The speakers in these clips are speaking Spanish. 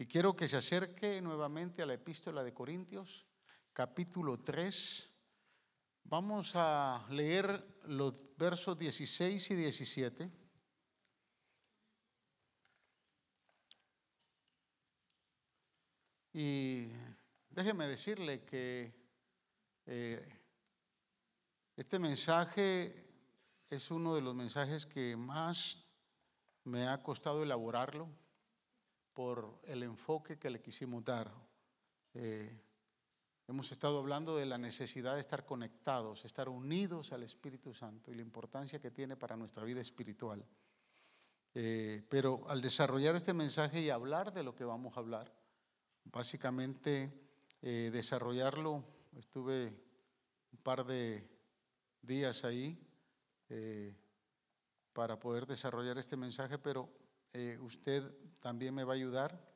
Y quiero que se acerque nuevamente a la epístola de Corintios, capítulo 3. Vamos a leer los versos 16 y 17. Y déjeme decirle que eh, este mensaje es uno de los mensajes que más me ha costado elaborarlo por el enfoque que le quisimos dar. Eh, hemos estado hablando de la necesidad de estar conectados, estar unidos al Espíritu Santo y la importancia que tiene para nuestra vida espiritual. Eh, pero al desarrollar este mensaje y hablar de lo que vamos a hablar, básicamente eh, desarrollarlo, estuve un par de días ahí para poder desarrollar este mensaje, pero usted también me va a ayudar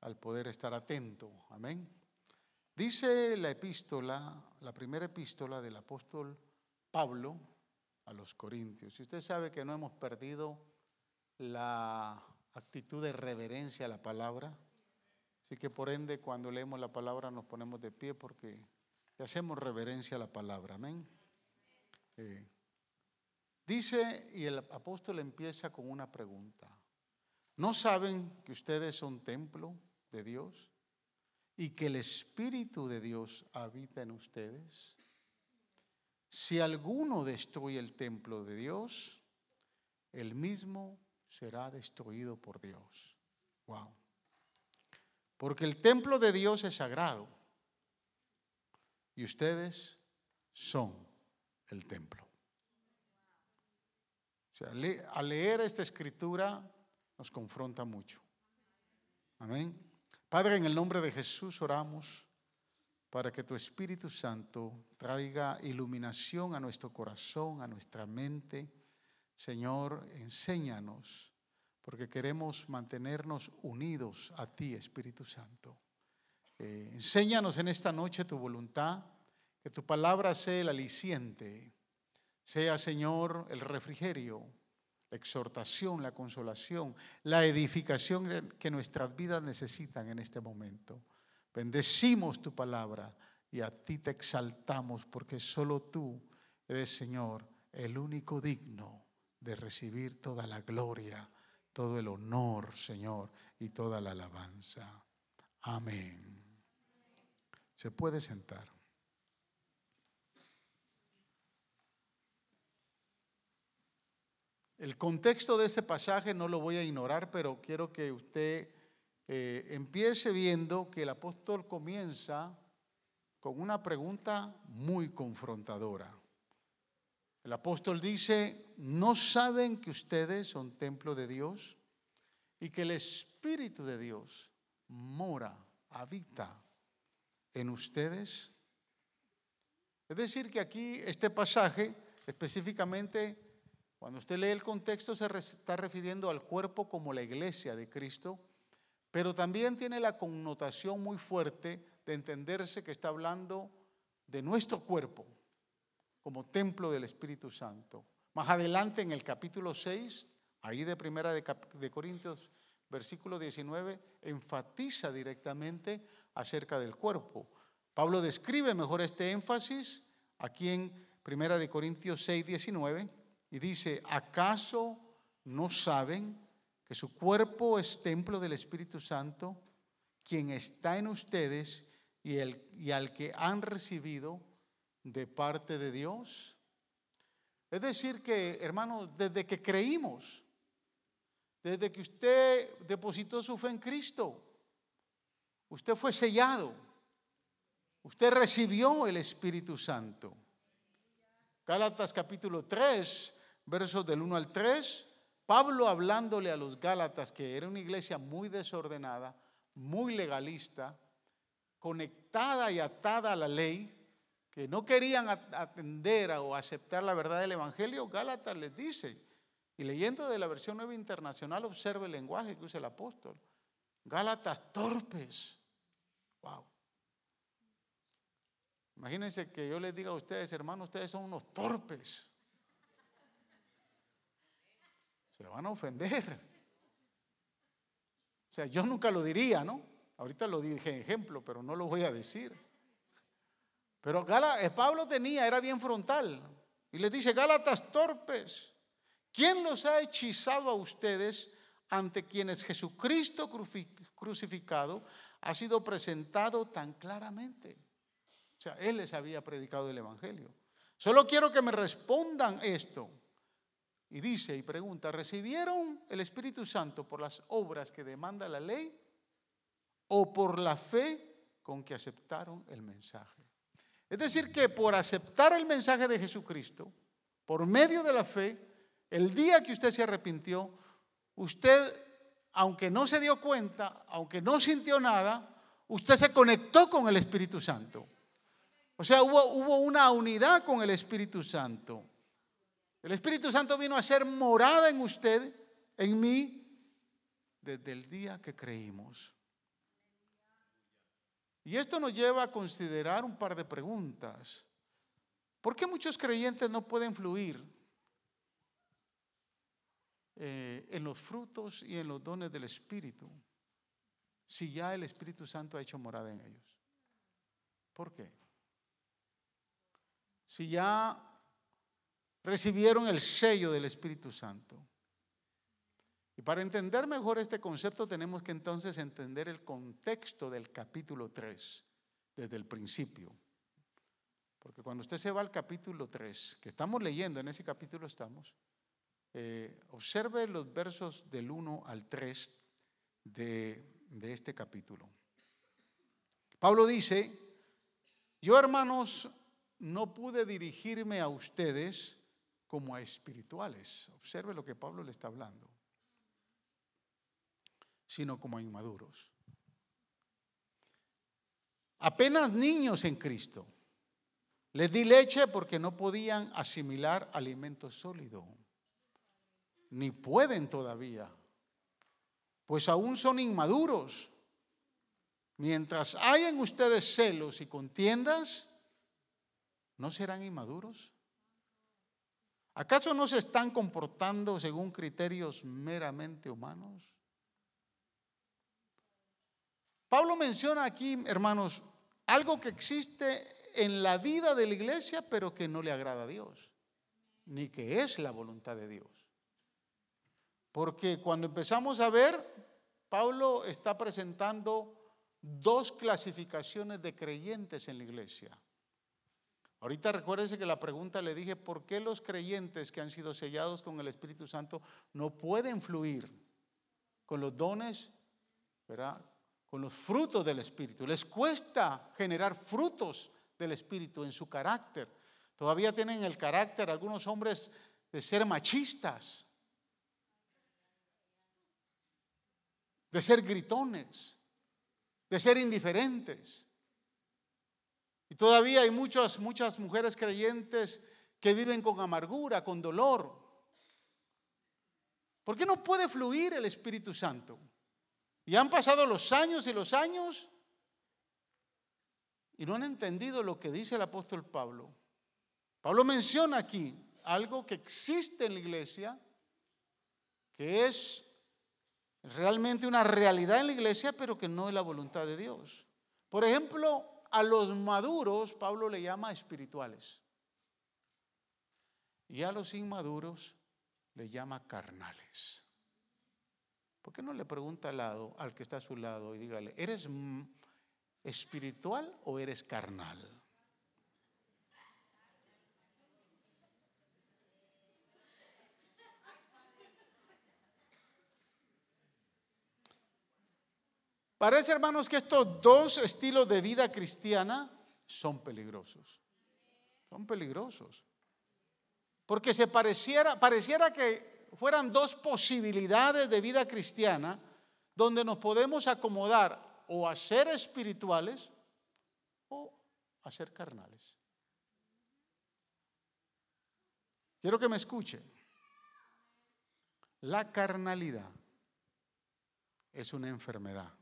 al poder estar atento. Amén. Dice la epístola, la primera epístola del apóstol Pablo a los Corintios. Y usted sabe que no hemos perdido la actitud de reverencia a la palabra. Así que por ende cuando leemos la palabra nos ponemos de pie porque le hacemos reverencia a la palabra. Amén. Eh, dice, y el apóstol empieza con una pregunta. ¿No saben que ustedes son templo de Dios y que el Espíritu de Dios habita en ustedes? Si alguno destruye el templo de Dios, el mismo será destruido por Dios. Wow. Porque el templo de Dios es sagrado y ustedes son el templo. O sea, al leer esta escritura nos confronta mucho. Amén. Padre, en el nombre de Jesús oramos para que tu Espíritu Santo traiga iluminación a nuestro corazón, a nuestra mente. Señor, enséñanos, porque queremos mantenernos unidos a ti, Espíritu Santo. Eh, enséñanos en esta noche tu voluntad, que tu palabra sea el aliciente, sea, Señor, el refrigerio la exhortación, la consolación, la edificación que nuestras vidas necesitan en este momento. Bendecimos tu palabra y a ti te exaltamos porque solo tú eres, Señor, el único digno de recibir toda la gloria, todo el honor, Señor, y toda la alabanza. Amén. Se puede sentar. El contexto de este pasaje no lo voy a ignorar, pero quiero que usted eh, empiece viendo que el apóstol comienza con una pregunta muy confrontadora. El apóstol dice, ¿no saben que ustedes son templo de Dios y que el Espíritu de Dios mora, habita en ustedes? Es decir, que aquí este pasaje específicamente cuando usted lee el contexto se está refiriendo al cuerpo como la iglesia de Cristo, pero también tiene la connotación muy fuerte de entenderse que está hablando de nuestro cuerpo como templo del Espíritu Santo. Más adelante en el capítulo 6, ahí de primera de, Corintios, versículo 19, enfatiza directamente acerca del cuerpo. Pablo describe mejor este énfasis aquí en primera de Corintios 6, 19 y dice, ¿acaso no saben que su cuerpo es templo del Espíritu Santo, quien está en ustedes y, el, al que han recibido de parte de Dios? Es decir, que, hermanos, desde que creímos, desde que usted depositó su fe en Cristo, usted fue sellado, usted recibió el Espíritu Santo. Gálatas capítulo 3 versos del 1 al 3, Pablo hablándole a los Gálatas, que era una iglesia muy desordenada, muy legalista, conectada y atada a la ley, que no querían atender o aceptar la verdad del Evangelio, Gálatas les dice, y leyendo de la versión nueva internacional, observe el lenguaje que usa el apóstol. Gálatas torpes. Wow. Imagínense que yo les diga a ustedes, hermanos, ustedes son unos torpes. Se van a ofender. O sea, yo nunca lo diría, ¿no? Ahorita lo dije en ejemplo, pero no lo voy a decir. Pero eh, Pablo tenía, era bien frontal. Y les dice, Gálatas torpes, ¿quién los ha hechizado a ustedes ante quienes Jesucristo crucificado ha sido presentado tan claramente? O sea, Él les había predicado el Evangelio. Solo quiero que me respondan esto. Y dice y pregunta, ¿recibieron el Espíritu Santo por las obras que demanda la ley o por la fe con que aceptaron el mensaje? Es decir, que por aceptar el mensaje de Jesucristo, por medio de la fe, el día que usted se arrepintió, usted, aunque no se dio cuenta, aunque no sintió nada, usted se conectó con el Espíritu Santo. O sea, hubo, hubo una unidad con el Espíritu Santo. El Espíritu Santo vino a ser morada en usted, en mí, desde el día que creímos. Y esto nos lleva a considerar un par de preguntas. ¿Por qué muchos creyentes no pueden fluir eh, en los frutos y en los dones del Espíritu si ya el Espíritu Santo ha hecho morada en ellos? ¿Por qué? Si ya recibieron el sello del Espíritu Santo. Y para entender mejor este concepto tenemos que entonces entender el contexto del capítulo 3 desde el principio. Porque cuando usted se va al capítulo 3, que estamos leyendo, en ese capítulo estamos, eh, observe los versos del 1 al 3 de, de este capítulo. Pablo dice, yo hermanos no pude dirigirme a ustedes como a espirituales. Observe lo que Pablo le está hablando. Sino como a inmaduros. Apenas niños en Cristo. Les di leche porque no podían asimilar alimento sólido. Ni pueden todavía. Pues aún son inmaduros. Mientras hay en ustedes celos y contiendas, ¿no serán inmaduros? ¿Acaso no se están comportando según criterios meramente humanos? Pablo menciona aquí, hermanos, algo que existe en la vida de la iglesia, pero que no le agrada a Dios, ni que es la voluntad de Dios. Porque cuando empezamos a ver, Pablo está presentando dos clasificaciones de creyentes en la iglesia. Ahorita recuérdense que la pregunta le dije, ¿por qué los creyentes que han sido sellados con el Espíritu Santo no pueden fluir con los dones, con los frutos del Espíritu? Les cuesta generar frutos del Espíritu en su carácter. Todavía tienen el carácter algunos hombres de ser machistas, de ser gritones, de ser indiferentes. Y todavía hay muchas, muchas mujeres creyentes que viven con amargura, con dolor. ¿Por qué no puede fluir el Espíritu Santo? Y han pasado los años y los años y no han entendido lo que dice el apóstol Pablo. Pablo menciona aquí algo que existe en la iglesia, que es realmente una realidad en la iglesia, pero que no es la voluntad de Dios. Por ejemplo, a los maduros Pablo le llama espirituales. Y a los inmaduros le llama carnales. ¿Por qué no le pregunta al lado, al que está a su lado, y dígale, ¿eres espiritual o eres carnal? Parece, hermanos, que estos dos estilos de vida cristiana son peligrosos. Son peligrosos. Porque se pareciera, pareciera que fueran dos posibilidades de vida cristiana donde nos podemos acomodar o a ser espirituales o a ser carnales. Quiero que me escuchen. La carnalidad es una enfermedad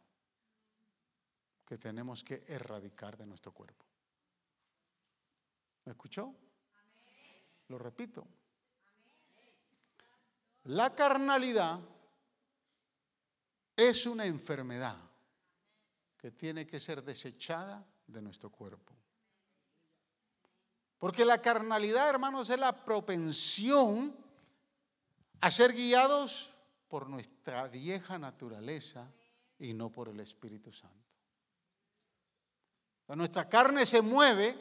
que tenemos que erradicar de nuestro cuerpo. ¿Me escuchó? Lo repito. La carnalidad es una enfermedad que tiene que ser desechada de nuestro cuerpo. Porque la carnalidad, hermanos, es la propensión a ser guiados por nuestra vieja naturaleza y no por el Espíritu Santo. Nuestra carne se mueve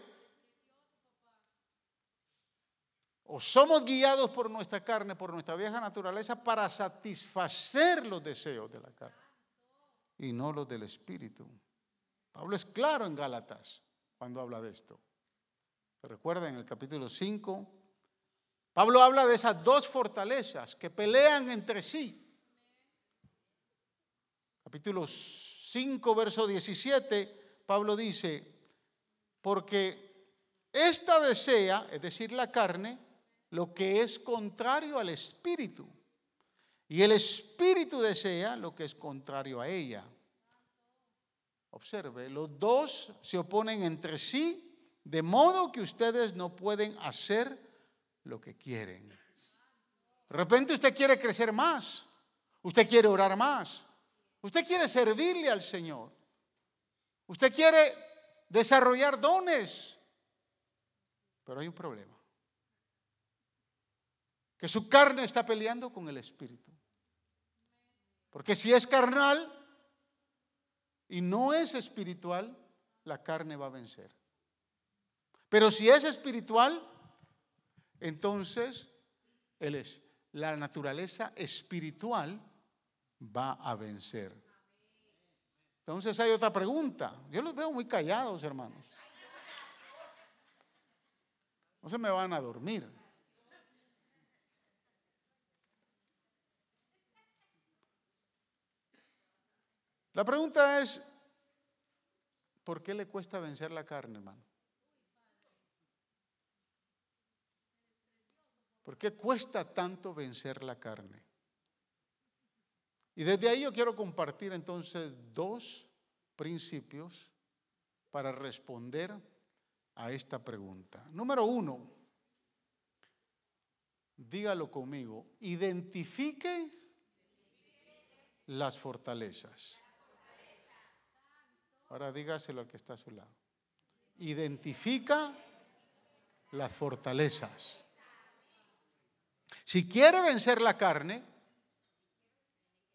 o somos guiados por nuestra carne, por nuestra vieja naturaleza, para satisfacer los deseos de la carne y no los del Espíritu. Pablo es claro en Gálatas cuando habla de esto. ¿Se recuerda en el capítulo 5? Pablo habla de esas dos fortalezas que pelean entre sí. Capítulo 5, verso 17, Pablo dice, porque esta desea, es decir, la carne, lo que es contrario al espíritu. Y el espíritu desea lo que es contrario a ella. Observe, los dos se oponen entre sí, de modo que ustedes no pueden hacer lo que quieren. De repente usted quiere crecer más, usted quiere orar más, usted quiere servirle al Señor, usted quiere desarrollar dones, pero hay un problema que su carne está peleando con el espíritu. Porque si es carnal y no es espiritual, la carne va a vencer. Pero si es espiritual, entonces él es la naturaleza espiritual va a vencer. Entonces hay otra pregunta. Yo los veo muy callados, hermanos. No se me van a dormir. La pregunta es, ¿por qué le cuesta vencer la carne, hermano? ¿Por qué cuesta tanto vencer la carne? Y desde ahí yo quiero compartir entonces dos principios para responder a esta pregunta. Número uno, dígalo conmigo, identifique las fortalezas. Ahora dígaselo al que está a su lado. Identifica las fortalezas. Si quiere vencer la carne,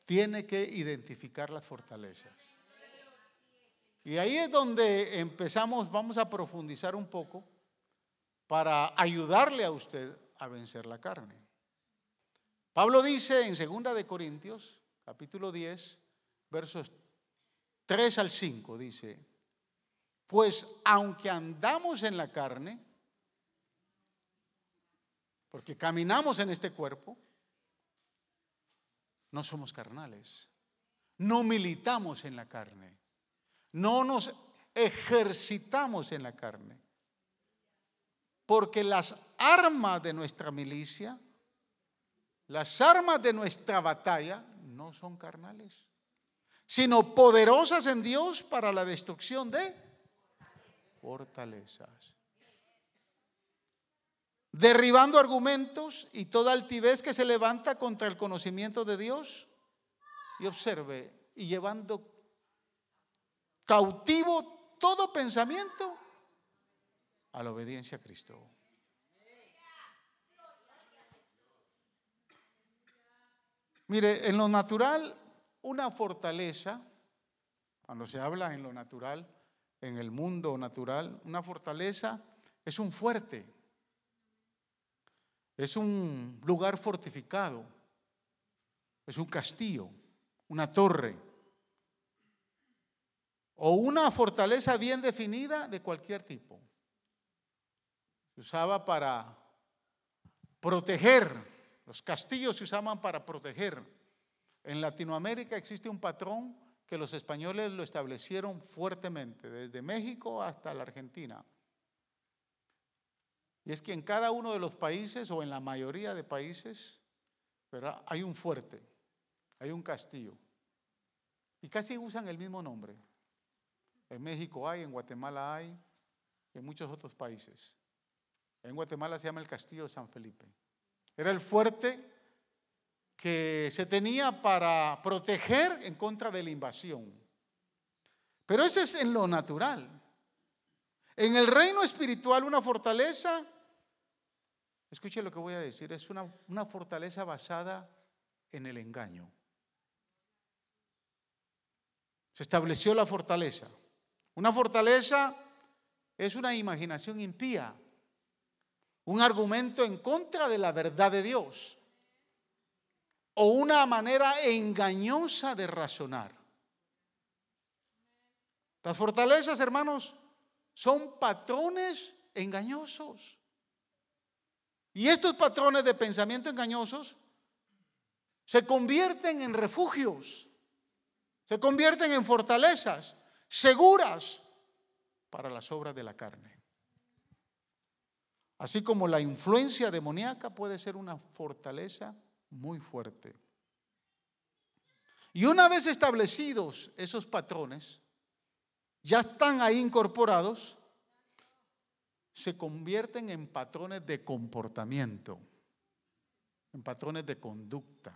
tiene que identificar las fortalezas. Y ahí es donde empezamos, vamos a profundizar un poco para ayudarle a usted a vencer la carne. Pablo dice en 2 de Corintios, capítulo 10, versos 3 al 5 dice, pues aunque andamos en la carne, porque caminamos en este cuerpo, no somos carnales, no militamos en la carne, no nos ejercitamos en la carne, porque las armas de nuestra milicia, las armas de nuestra batalla no son carnales sino poderosas en Dios para la destrucción de fortalezas. Derribando argumentos y toda altivez que se levanta contra el conocimiento de Dios. Y observe, y llevando cautivo todo pensamiento a la obediencia a Cristo. Mire, en lo natural una fortaleza, cuando se habla en lo natural, en el mundo natural, una fortaleza es un fuerte, es un lugar fortificado, es un castillo, una torre o una fortaleza bien definida de cualquier tipo. Se usaba para proteger, los castillos se usaban para proteger en Latinoamérica existe un patrón que los españoles lo establecieron fuertemente, desde México hasta la Argentina. Y es que en cada uno de los países, o en la mayoría de países, hay un fuerte, hay un castillo. Y casi usan el mismo nombre. En México hay, en Guatemala hay, en muchos otros países. En Guatemala se llama el Castillo de San Felipe. Era el fuerte que se tenía para proteger en contra de la invasión. Pero eso es en lo natural. En el reino espiritual una fortaleza, escuche lo que voy a decir, es una, una fortaleza basada en el engaño. Se estableció la fortaleza. Una fortaleza es una imaginación impía, un argumento en contra de la verdad de Dios o una manera engañosa de razonar. Las fortalezas, hermanos, son patrones engañosos. Y estos patrones de pensamiento engañosos se convierten en refugios, se convierten en fortalezas seguras para las obras de la carne. Así como la influencia demoníaca puede ser una fortaleza muy fuerte. Y una vez establecidos esos patrones, ya están ahí incorporados, se convierten en patrones de comportamiento, en patrones de conducta.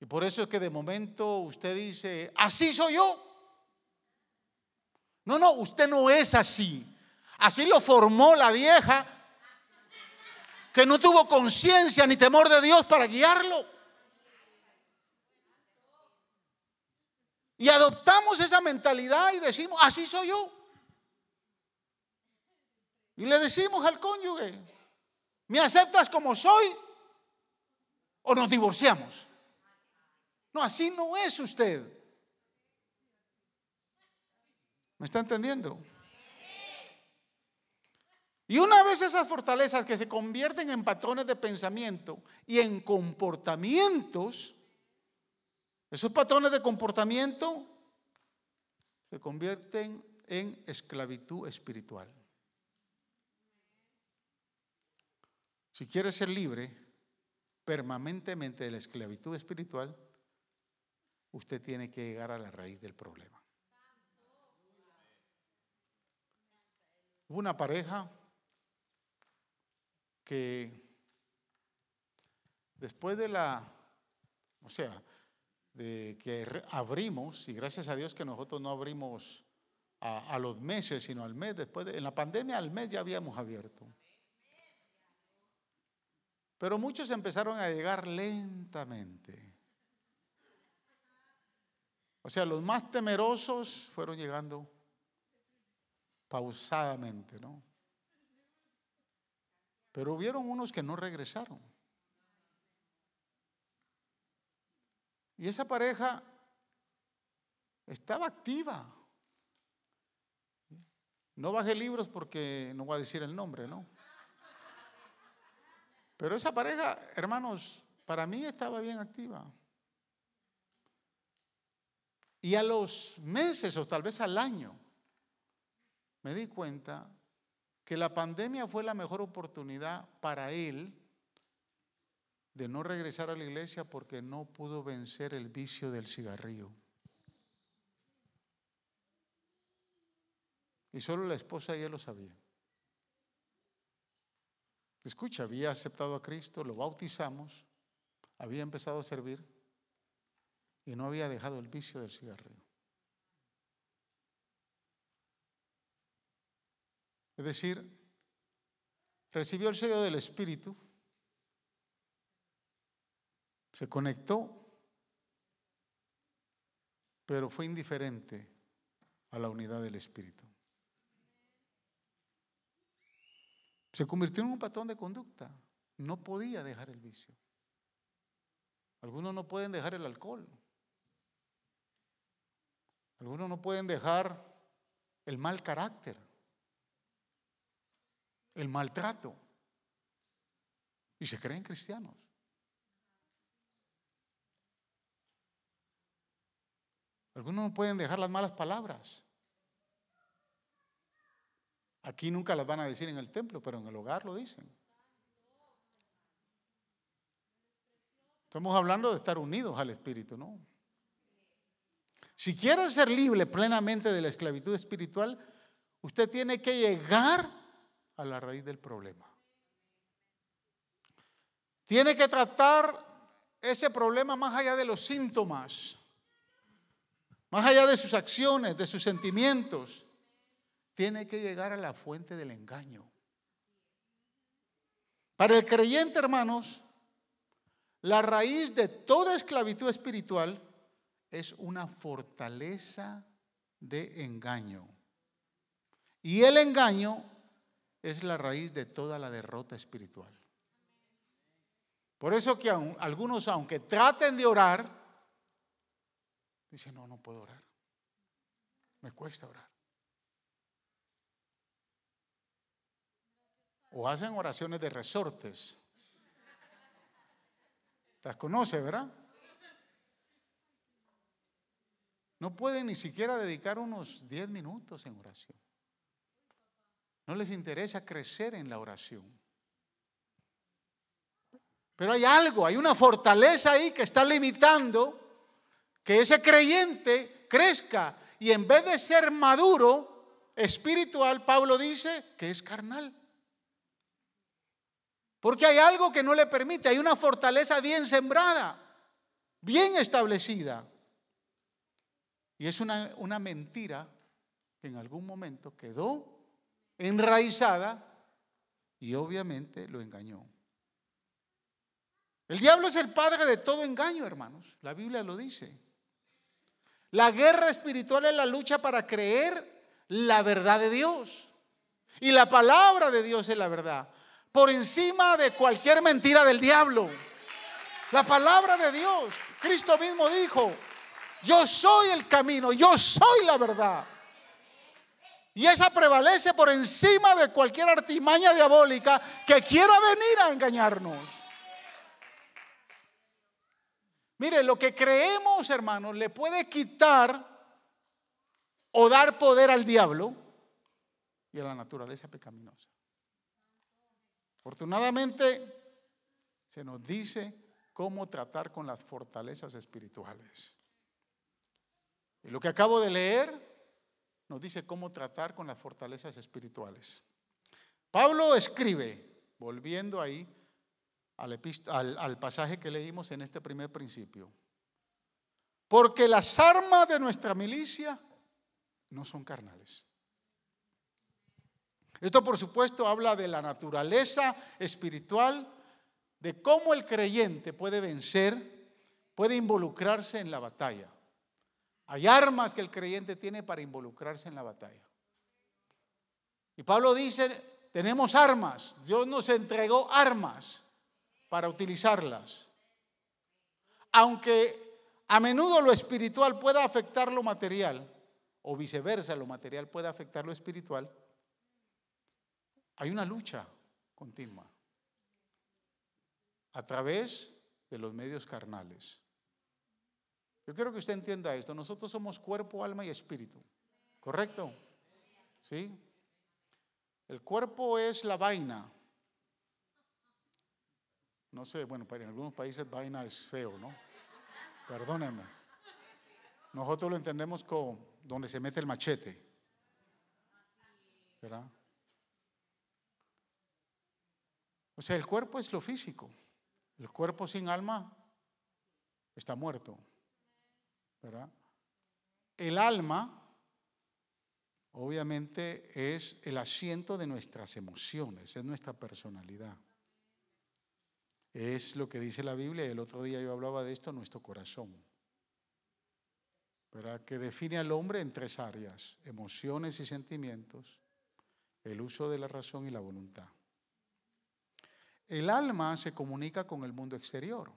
Y por eso es que de momento usted dice, así soy yo. No, no, usted no es así. Así lo formó la vieja que no tuvo conciencia ni temor de Dios para guiarlo. Y adoptamos esa mentalidad y decimos, así soy yo. Y le decimos al cónyuge, ¿me aceptas como soy o nos divorciamos? No, así no es usted. ¿Me está entendiendo? Y una vez esas fortalezas que se convierten en patrones de pensamiento y en comportamientos, esos patrones de comportamiento se convierten en esclavitud espiritual. Si quiere ser libre permanentemente de la esclavitud espiritual, usted tiene que llegar a la raíz del problema. Hubo una pareja que después de la, o sea, de que abrimos, y gracias a Dios que nosotros no abrimos a, los meses, sino al mes, después de, en la pandemia al mes ya habíamos abierto. Pero muchos empezaron a llegar lentamente. O sea, los más temerosos fueron llegando pausadamente, ¿no? Pero hubieron unos que no regresaron. Y esa pareja estaba activa. No bajé libros porque no voy a decir el nombre, ¿no? Pero esa pareja, hermanos, para mí estaba bien activa. Y a los meses o tal vez al año, me di cuenta que la pandemia fue la mejor oportunidad para él de no regresar a la iglesia porque no pudo vencer el vicio del cigarrillo. Y solo la esposa y él lo sabían. Escucha, había aceptado a Cristo, lo bautizamos, había empezado a servir y no había dejado el vicio del cigarrillo. Es decir, recibió el sello del Espíritu se conectó, pero fue indiferente a la unidad del Espíritu. Se convirtió en un patrón de conducta. No podía dejar el vicio. Algunos no pueden dejar el alcohol. Algunos no pueden dejar el mal carácter, el maltrato. Y se creen cristianos. Algunos no pueden dejar las malas palabras. Aquí nunca las van a decir en el templo, pero en el hogar lo dicen. Estamos hablando de estar unidos al Espíritu, ¿no? Si quiere ser libre plenamente de la esclavitud espiritual, usted tiene que llegar a la raíz del problema. Tiene que tratar ese problema más allá de los síntomas, más allá de sus acciones, de sus sentimientos, tiene que llegar a la fuente del engaño. Para el creyente, hermanos, la raíz de toda esclavitud espiritual es una fortaleza de engaño. Y el engaño es la raíz de toda la derrota espiritual. Por eso que algunos, aunque traten de orar, dicen, no, no puedo orar. Me cuesta orar. O hacen oraciones de resortes. Las conoce, ¿verdad? No pueden ni siquiera dedicar unos 10 minutos en oración. No les interesa crecer en la oración. Pero hay algo, hay una fortaleza ahí que está limitando que ese creyente crezca. Y en vez de ser maduro, espiritual, Pablo dice que es carnal. Porque hay algo que no le permite, hay una fortaleza bien sembrada, bien establecida. Y es una, una mentira que en algún momento quedó enraizada y obviamente lo engañó. El diablo es el padre de todo engaño, hermanos. La Biblia lo dice. La guerra espiritual es la lucha para creer la verdad de Dios. Y la palabra de Dios es la verdad por encima de cualquier mentira del diablo. La palabra de Dios, Cristo mismo dijo, yo soy el camino, yo soy la verdad. Y esa prevalece por encima de cualquier artimaña diabólica que quiera venir a engañarnos. Mire, lo que creemos, hermanos, le puede quitar o dar poder al diablo y a la naturaleza pecaminosa. Afortunadamente, se nos dice cómo tratar con las fortalezas espirituales. Y lo que acabo de leer nos dice cómo tratar con las fortalezas espirituales. Pablo escribe, volviendo ahí al, al, pasaje que leímos en este primer principio, porque las armas de nuestra milicia no son carnales esto por supuesto habla de la naturaleza espiritual, de cómo el creyente puede vencer, puede involucrarse en la batalla. Hay armas que el creyente tiene para involucrarse en la batalla. Y Pablo dice, tenemos armas, Dios nos entregó armas para utilizarlas. Aunque a menudo lo espiritual pueda afectar lo material, o viceversa, lo material puede afectar lo espiritual, hay una lucha continua a través de los medios carnales. Yo quiero que usted entienda esto. Nosotros somos cuerpo, alma y espíritu. ¿Correcto? ¿Sí? El cuerpo es la vaina. No sé, bueno, en algunos países vaina es feo, ¿no? Perdónenme. Nosotros lo entendemos como donde se mete el machete. ¿Verdad? O sea, el cuerpo es lo físico. El cuerpo sin alma está muerto. ¿Verdad? El alma, obviamente, es el asiento de nuestras emociones, es nuestra personalidad. Es lo que dice la Biblia, el otro día yo hablaba de esto, nuestro corazón. ¿Verdad? Que define al hombre en tres áreas, emociones y sentimientos, el uso de la razón y la voluntad. El alma se comunica con el mundo exterior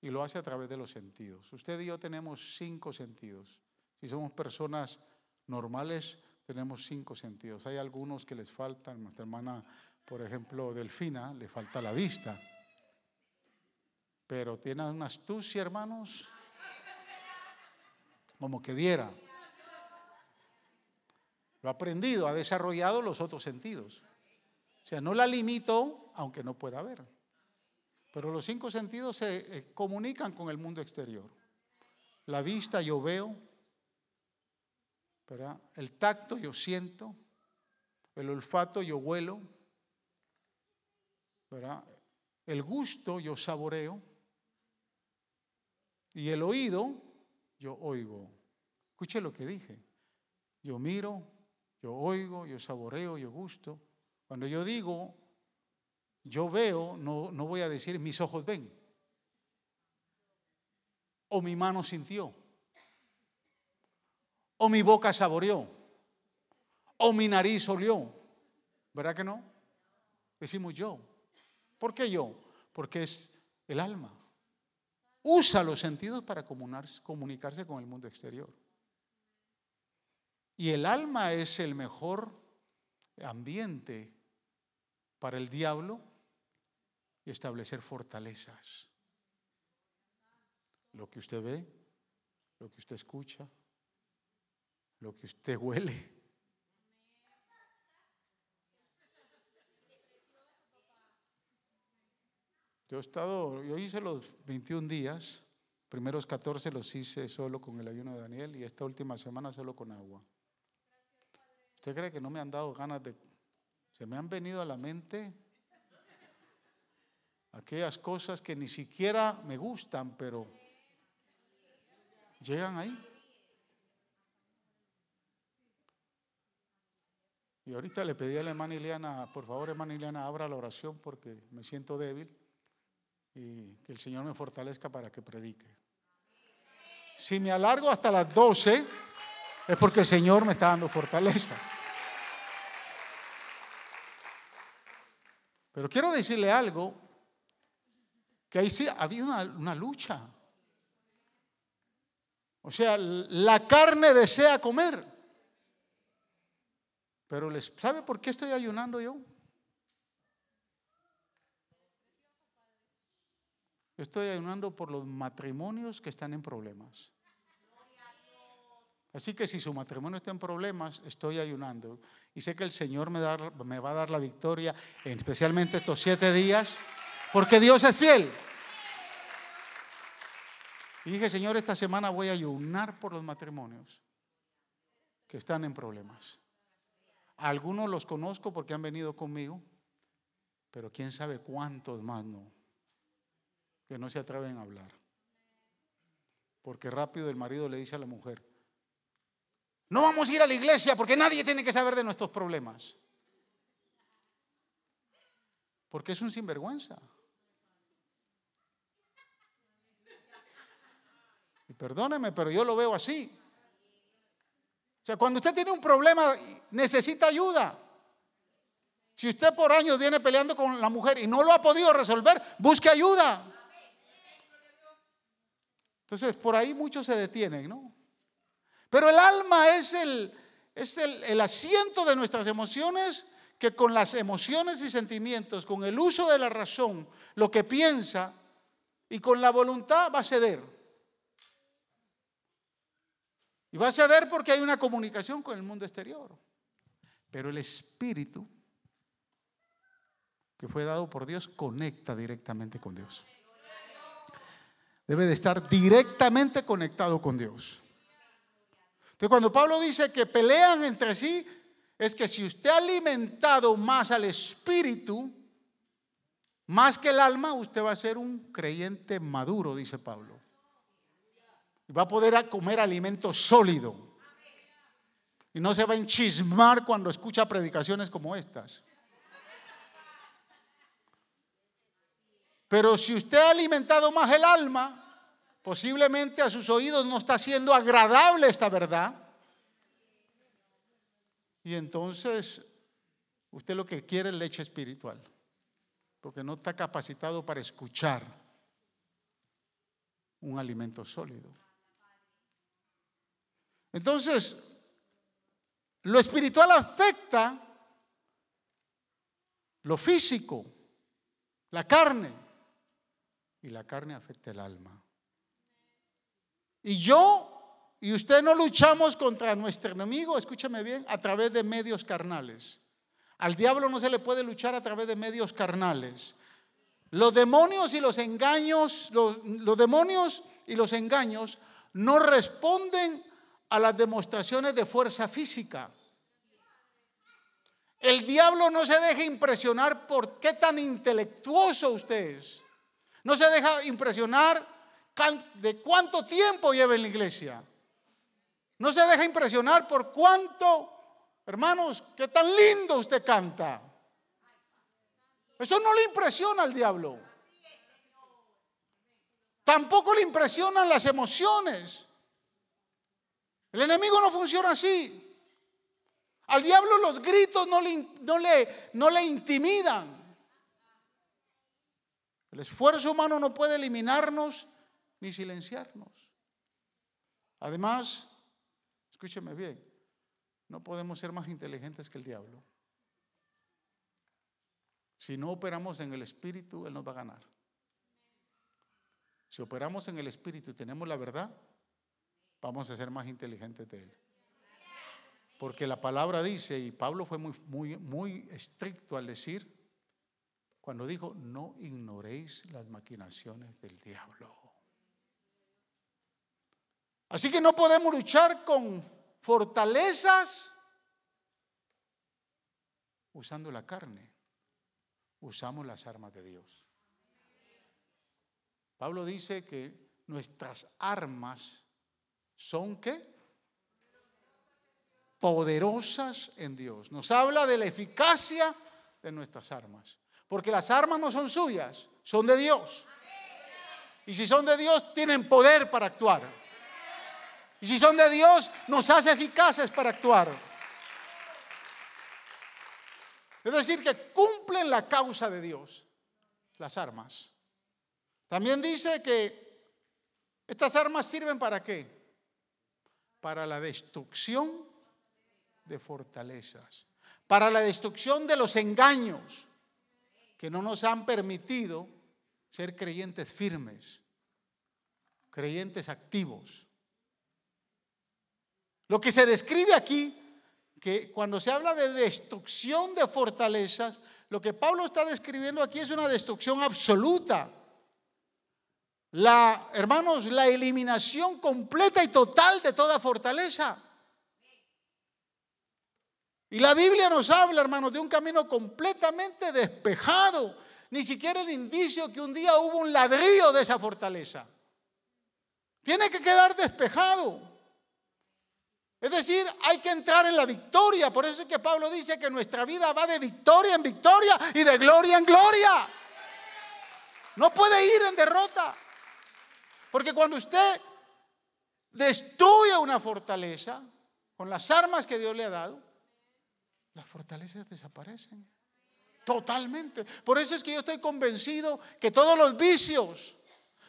y lo hace a través de los sentidos. Usted y yo tenemos cinco sentidos. Si somos personas normales, tenemos cinco sentidos. Hay algunos que les faltan. Nuestra hermana, por ejemplo, Delfina, le falta la vista. Pero tiene una astucia, hermanos, como que viera. Lo ha aprendido, ha desarrollado los otros sentidos. O sea, no la limito, aunque no pueda ver. Pero los cinco sentidos se eh, comunican con el mundo exterior. La vista yo veo, el tacto yo siento, el olfato yo huelo, El gusto yo saboreo y el oído yo oigo. Escuche lo que dije. Yo miro, yo oigo, yo saboreo, yo gusto. Cuando yo digo, yo veo, no, no voy a decir mis ojos ven. O mi mano sintió. O mi boca saboreó. O mi nariz olió. ¿Verdad que no? Decimos yo. ¿Por qué yo? Porque es el alma. Usa los sentidos para comunicarse con el mundo exterior. Y el alma es el mejor ambiente para el diablo y establecer fortalezas. Lo que usted ve, lo que usted escucha, lo que usted huele. Yo he estado, yo hice los 21 días, primeros 14 los hice solo con el ayuno de Daniel y esta última semana solo con agua. ¿Usted cree que no me han dado ganas de... Se me han venido a la mente aquellas cosas que ni siquiera me gustan, pero llegan ahí. Y ahorita le pedí a la hermana Ileana, por favor, hermana Ileana, abra la oración porque me siento débil y que el Señor me fortalezca para que predique. Si me alargo hasta las 12, es porque el Señor me está dando fortaleza. Pero quiero decirle algo, que ahí sí había una, una lucha. O sea, la carne desea comer. Pero les, ¿sabe por qué estoy ayunando yo? Estoy ayunando por los matrimonios que están en problemas. Así que si su matrimonio está en problemas, estoy ayunando. Y sé que el Señor me, me va a dar la victoria, especialmente estos siete días, porque Dios es fiel. Y dije, Señor, esta semana voy a ayunar por los matrimonios que están en problemas. Algunos los conozco porque han venido conmigo, pero quién sabe cuántos más no, que no se atreven a hablar. Porque rápido el marido le dice a la mujer, no vamos a ir a la iglesia porque nadie tiene que saber de nuestros problemas. Porque es un sinvergüenza. Y perdóneme, pero yo lo veo así. O sea, cuando usted tiene un problema, necesita ayuda. Si usted por años viene peleando con la mujer y no lo ha podido resolver, busque ayuda. Entonces, por ahí muchos se detienen, ¿no? Pero el alma es el, asiento de nuestras emociones que con las emociones y sentimientos, con el uso de la razón, lo que piensa y con la voluntad va a ceder. Y va a ceder porque hay una comunicación con el mundo exterior. Pero el espíritu que fue dado por Dios conecta directamente con Dios. Debe de estar directamente conectado con Dios. Entonces, cuando Pablo dice que pelean entre sí, es que si usted ha alimentado más al espíritu, más que el alma, usted va a ser un creyente maduro, dice Pablo. Y va a poder comer alimento sólido. Y no se va a enchismar cuando escucha predicaciones como estas. Pero si usted ha alimentado más el alma, Posiblemente a sus oídos no está siendo agradable esta verdad. Y entonces usted lo que quiere es leche espiritual, porque no está capacitado para escuchar un alimento sólido. Entonces, lo espiritual afecta lo físico, la carne, y la carne afecta el alma. Y yo y usted no luchamos contra nuestro enemigo, escúchame bien, a través de medios carnales. Al diablo no se le puede luchar a través de medios carnales. Los demonios y los engaños, los, los demonios y los engaños no responden a las demostraciones de fuerza física. El diablo no se deja impresionar por qué tan intelectuoso usted es. No se deja impresionar de cuánto tiempo lleva en la iglesia. No se deja impresionar por cuánto, hermanos, qué tan lindo usted canta. Eso no le impresiona al diablo. Tampoco le impresionan las emociones. El enemigo no funciona así. Al diablo los gritos no le, no le, no le intimidan. El esfuerzo humano no puede eliminarnos ni silenciarnos. Además, escúcheme bien, no podemos ser más inteligentes que el diablo. Si no operamos en el espíritu, Él nos va a ganar. Si operamos en el espíritu y tenemos la verdad, vamos a ser más inteligentes de Él. Porque la palabra dice, y Pablo fue muy, muy, muy estricto al decir, cuando dijo, no ignoréis las maquinaciones del diablo. Así que no podemos luchar con fortalezas usando la carne. Usamos las armas de Dios. Pablo dice que nuestras armas son qué? poderosas en Dios. Nos habla de la eficacia de nuestras armas. Porque las armas no son suyas, son de Dios. Y si son de Dios, tienen poder para actuar. Y si son de Dios, nos hace eficaces para actuar. Es decir, que cumplen la causa de Dios, las armas. También dice que estas armas sirven para qué? Para la destrucción de fortalezas, para la destrucción de los engaños que no nos han permitido ser creyentes firmes, creyentes activos. Lo que se describe aquí, que cuando se habla de destrucción de fortalezas, lo que Pablo está describiendo aquí es una destrucción absoluta. La, hermanos, la eliminación completa y total de toda fortaleza. Y la Biblia nos habla, hermanos, de un camino completamente despejado. Ni siquiera el indicio que un día hubo un ladrillo de esa fortaleza. Tiene que quedar despejado. Es decir, hay que entrar en la victoria. Por eso es que Pablo dice que nuestra vida va de victoria en victoria y de gloria en gloria. No puede ir en derrota. Porque cuando usted destruye una fortaleza con las armas que Dios le ha dado, las fortalezas desaparecen. Totalmente. Por eso es que yo estoy convencido que todos los vicios,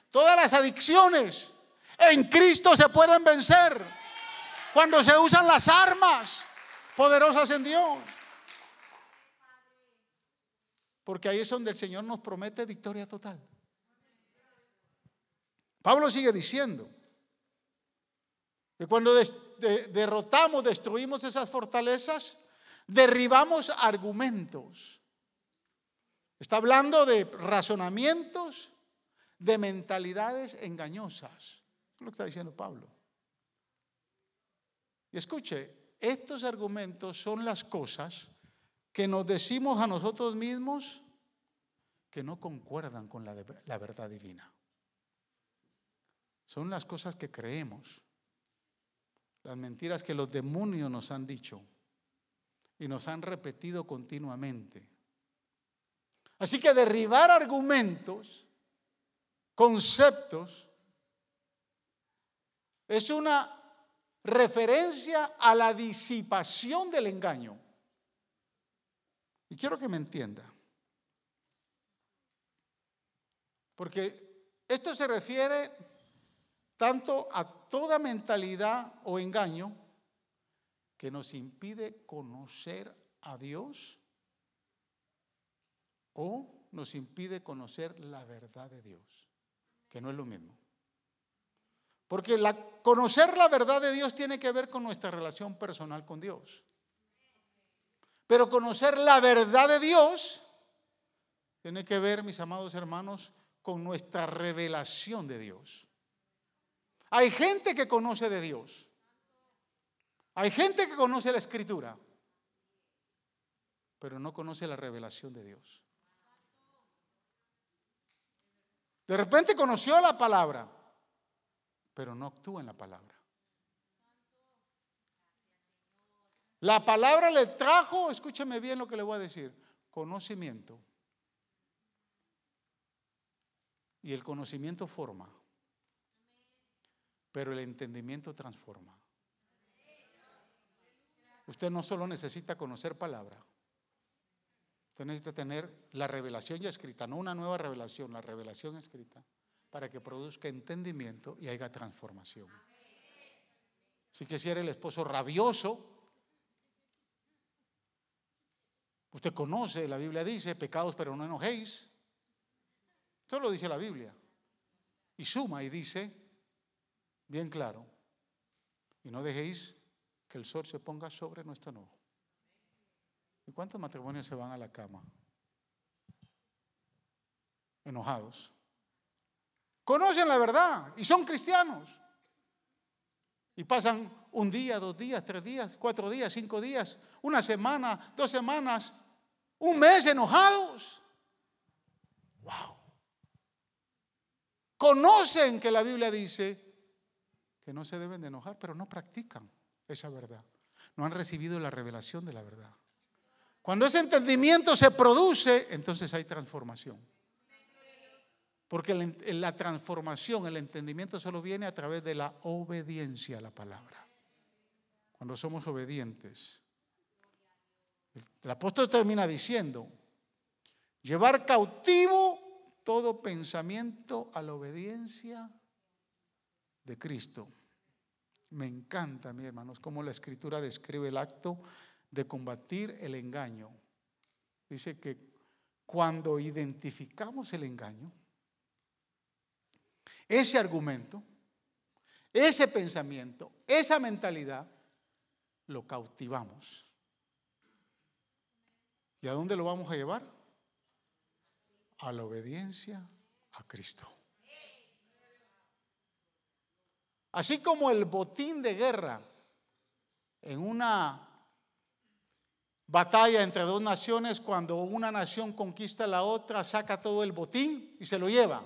todas las adicciones en Cristo se pueden vencer cuando se usan las armas poderosas en Dios. Porque ahí es donde el Señor nos promete victoria total. Pablo sigue diciendo que cuando derrotamos, destruimos esas fortalezas, derribamos argumentos. Está hablando de razonamientos, de mentalidades engañosas. es lo que está diciendo Pablo. Y escuche, estos argumentos son las cosas que nos decimos a nosotros mismos que no concuerdan con la, la verdad divina. Son las cosas que creemos, las mentiras que los demonios nos han dicho y nos han repetido continuamente. Así que derribar argumentos, conceptos, es una referencia a la disipación del engaño. Y quiero que me entienda. Porque esto se refiere tanto a toda mentalidad o engaño que nos impide conocer a Dios o nos impide conocer la verdad de Dios, que no es lo mismo. Porque conocer la verdad de Dios tiene que ver con nuestra relación personal con Dios. Pero conocer la verdad de Dios tiene que ver, mis amados hermanos, con nuestra revelación de Dios. Hay gente que conoce de Dios, hay gente que conoce la escritura. pero no conoce la revelación de Dios. De repente conoció la palabra, pero no actúa en la palabra. La palabra le trajo, escúcheme bien lo que le voy a decir, conocimiento. Y el conocimiento forma, pero el entendimiento transforma. Usted no solo necesita conocer palabra, usted necesita tener la revelación ya escrita, no una nueva revelación, la revelación escrita, para que produzca entendimiento y haya transformación. Si quisiera el esposo rabioso, Usted conoce, la Biblia dice, pecados pero no enojéis. Eso lo dice la Biblia. Y suma y dice, bien claro, y no dejéis que el sol se ponga sobre nuestro enojo. ¿Y cuántos matrimonios se van a la cama? Enojados. Conocen la verdad y son cristianos. Y pasan un día, dos días, tres días, cuatro días, cinco días, una semana, dos semanas, un mes enojados. Wow. Conocen que la Biblia dice que no se deben de enojar, pero no practican esa verdad. No han recibido la revelación de la verdad. Cuando ese entendimiento se produce, entonces hay transformación. Porque la transformación, el entendimiento solo viene a través de la obediencia a la palabra. Cuando somos obedientes. El apóstol termina diciendo, llevar cautivo todo pensamiento a la obediencia de Cristo. Me encanta, mis hermanos, cómo la escritura describe el acto de combatir el engaño. Dice que cuando identificamos el engaño, ese argumento, ese pensamiento, esa mentalidad, lo cautivamos. ¿Y a dónde lo vamos a llevar? A la obediencia a Cristo. Así como el botín de guerra en una batalla entre dos naciones, cuando una nación conquista a la otra, saca todo el botín y se lo lleva.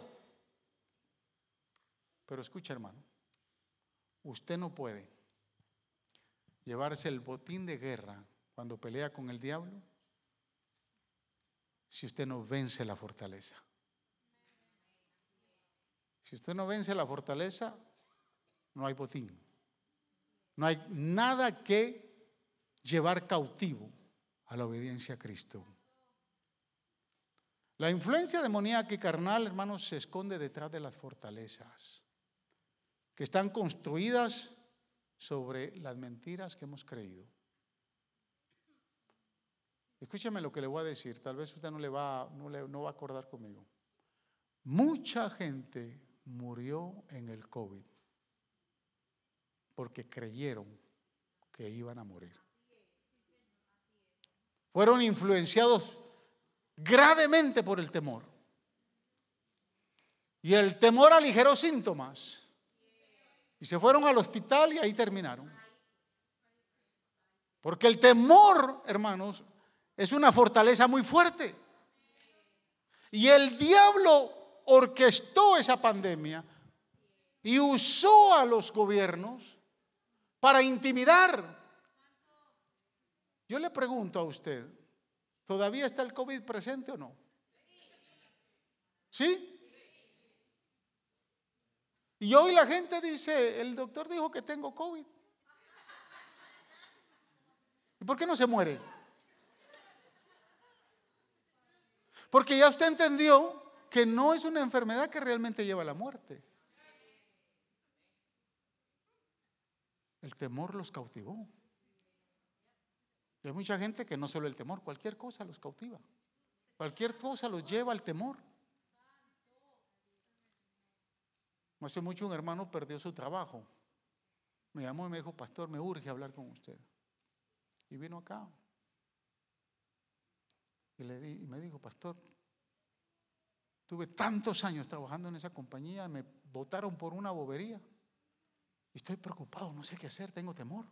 Pero escucha hermano, usted no puede llevarse el botín de guerra cuando pelea con el diablo si usted no vence la fortaleza. Si usted no vence la fortaleza, no hay botín. No hay nada que llevar cautivo a la obediencia a Cristo. La influencia demoníaca y carnal, hermanos, se esconde detrás de las fortalezas que están construidas sobre las mentiras que hemos creído. Escúcheme lo que le voy a decir, tal vez usted no le va, no, le, no va a acordar conmigo. Mucha gente murió en el COVID porque creyeron que iban a morir. Fueron influenciados gravemente por el temor. Y el temor aligeró síntomas. Y se fueron al hospital y ahí terminaron. Porque el temor, hermanos, es una fortaleza muy fuerte. Y el diablo orquestó esa pandemia y usó a los gobiernos para intimidar. Yo le pregunto a usted, ¿todavía está el COVID presente o no? ¿Sí? Y hoy la gente dice, el doctor dijo que tengo COVID. ¿Y por qué no se muere? Porque ya usted entendió que no es una enfermedad que realmente lleva a la muerte. El temor los cautivó. Y hay mucha gente que no solo el temor, cualquier cosa los cautiva. Cualquier cosa los lleva al temor. Hace mucho un hermano perdió su trabajo. Me llamó y me dijo, pastor, me urge hablar con usted. Y vino acá. Y, le di, y me dijo, pastor, tuve tantos años trabajando en esa compañía, me votaron por una bobería. Y estoy preocupado, no sé qué hacer, tengo temor.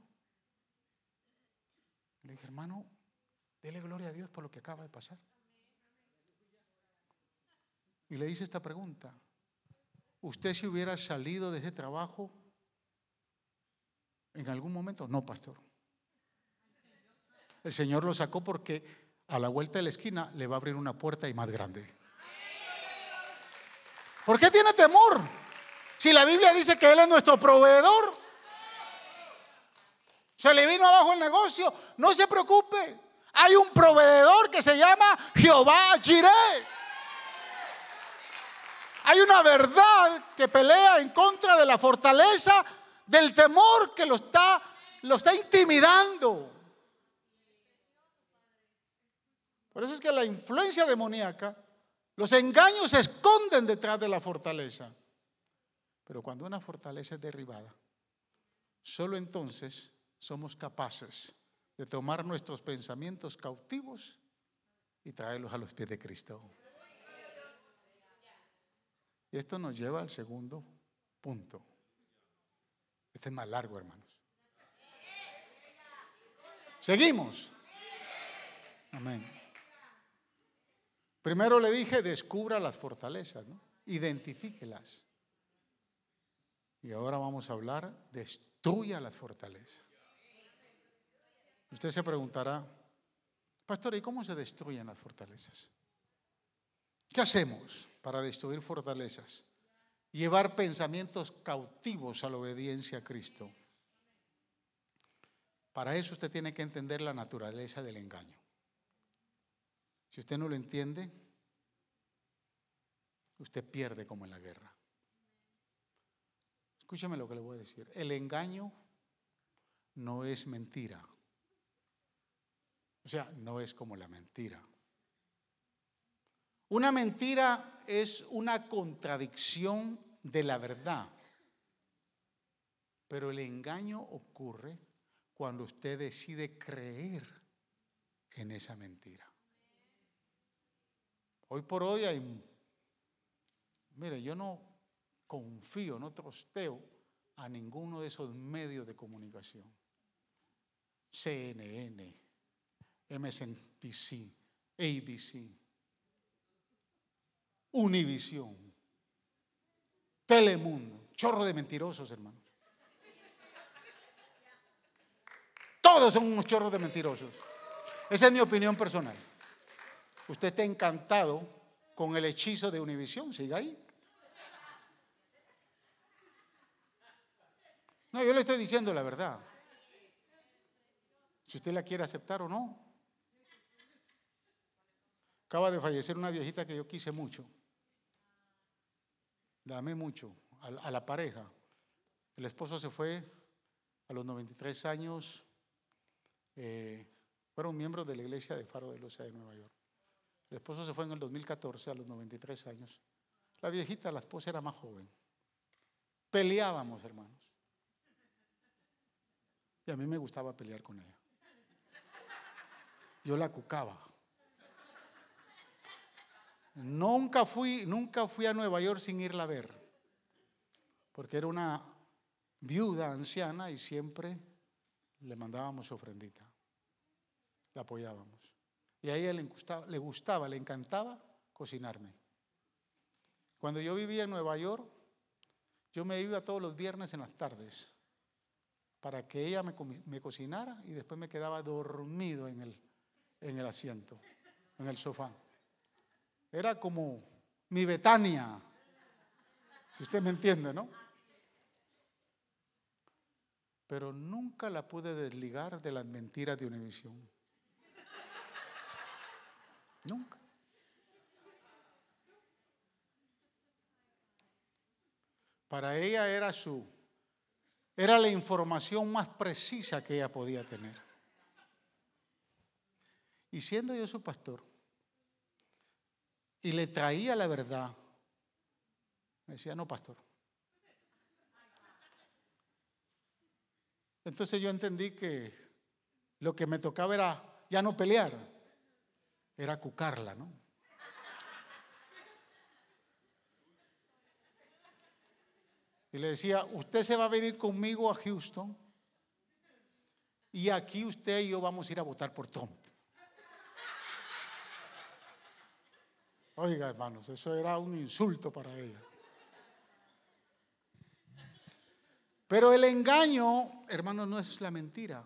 Le dije, hermano, Dele gloria a Dios por lo que acaba de pasar. Y le hice esta pregunta. ¿Usted si hubiera salido de ese trabajo en algún momento? No, pastor. El Señor lo sacó porque a la vuelta de la esquina le va a abrir una puerta y más grande. ¿Por qué tiene temor? Si la Biblia dice que Él es nuestro proveedor. Se le vino abajo el negocio. No se preocupe. Hay un proveedor que se llama Jehová Jireh. Hay una verdad que pelea en contra de la fortaleza del temor que lo está, lo está intimidando. Por eso es que la influencia demoníaca, los engaños se esconden detrás de la fortaleza. Pero cuando una fortaleza es derribada, solo entonces somos capaces de tomar nuestros pensamientos cautivos y traerlos a los pies de Cristo. Y esto nos lleva al segundo punto. Este es más largo, hermanos. Seguimos. Amén. Primero le dije, descubra las fortalezas, ¿no? identifíquelas. Y ahora vamos a hablar, destruya las fortalezas. Usted se preguntará, pastor, ¿y cómo se destruyen las fortalezas? ¿Qué hacemos para destruir fortalezas? Llevar pensamientos cautivos a la obediencia a Cristo. Para eso usted tiene que entender la naturaleza del engaño. Si usted no lo entiende, usted pierde como en la guerra. Escúcheme lo que le voy a decir. El engaño no es mentira. O sea, no es como la mentira. Una mentira es una contradicción de la verdad. Pero el engaño ocurre cuando usted decide creer en esa mentira. Hoy por hoy hay, mire, yo no confío, no trosteo a ninguno de esos medios de comunicación. CNN, MSNBC, ABC, Univision, Telemundo, chorro de mentirosos, hermanos. Todos son unos chorros de mentirosos. Esa es mi opinión personal. Usted está encantado con el hechizo de Univisión, siga ahí. No, yo le estoy diciendo la verdad. Si usted la quiere aceptar o no. Acaba de fallecer una viejita que yo quise mucho. La amé mucho a la pareja. El esposo se fue a los 93 años. Eh, fueron miembros de la iglesia de Faro de Luz de Nueva York. El esposo se fue en el 2014 a los 93 años. La viejita, la esposa era más joven. Peleábamos, hermanos. Y a mí me gustaba pelear con ella. Yo la cucaba. Nunca fui, nunca fui a Nueva York sin irla a ver. Porque era una viuda anciana y siempre le mandábamos ofrendita. La apoyábamos. Y a ella le gustaba, le, encantaba cocinarme. Cuando yo vivía en Nueva York, yo me iba todos los viernes en las tardes para que ella me, cocinara y después me quedaba dormido en el, en el asiento, en el sofá. Era como mi Betania, si usted me entiende, ¿no? Pero nunca la pude desligar de las mentiras de Univisión. Nunca. Para ella era su, era la información más precisa que ella podía tener. Y siendo yo su pastor, y le traía la verdad, me decía, no, pastor. Entonces yo entendí que lo que me tocaba era ya no pelear era cucarla, ¿no? Y le decía, usted se va a venir conmigo a Houston y aquí usted y yo vamos a ir a votar por Trump. Oiga, hermanos, eso era un insulto para ella. Pero el engaño, hermanos, no es la mentira.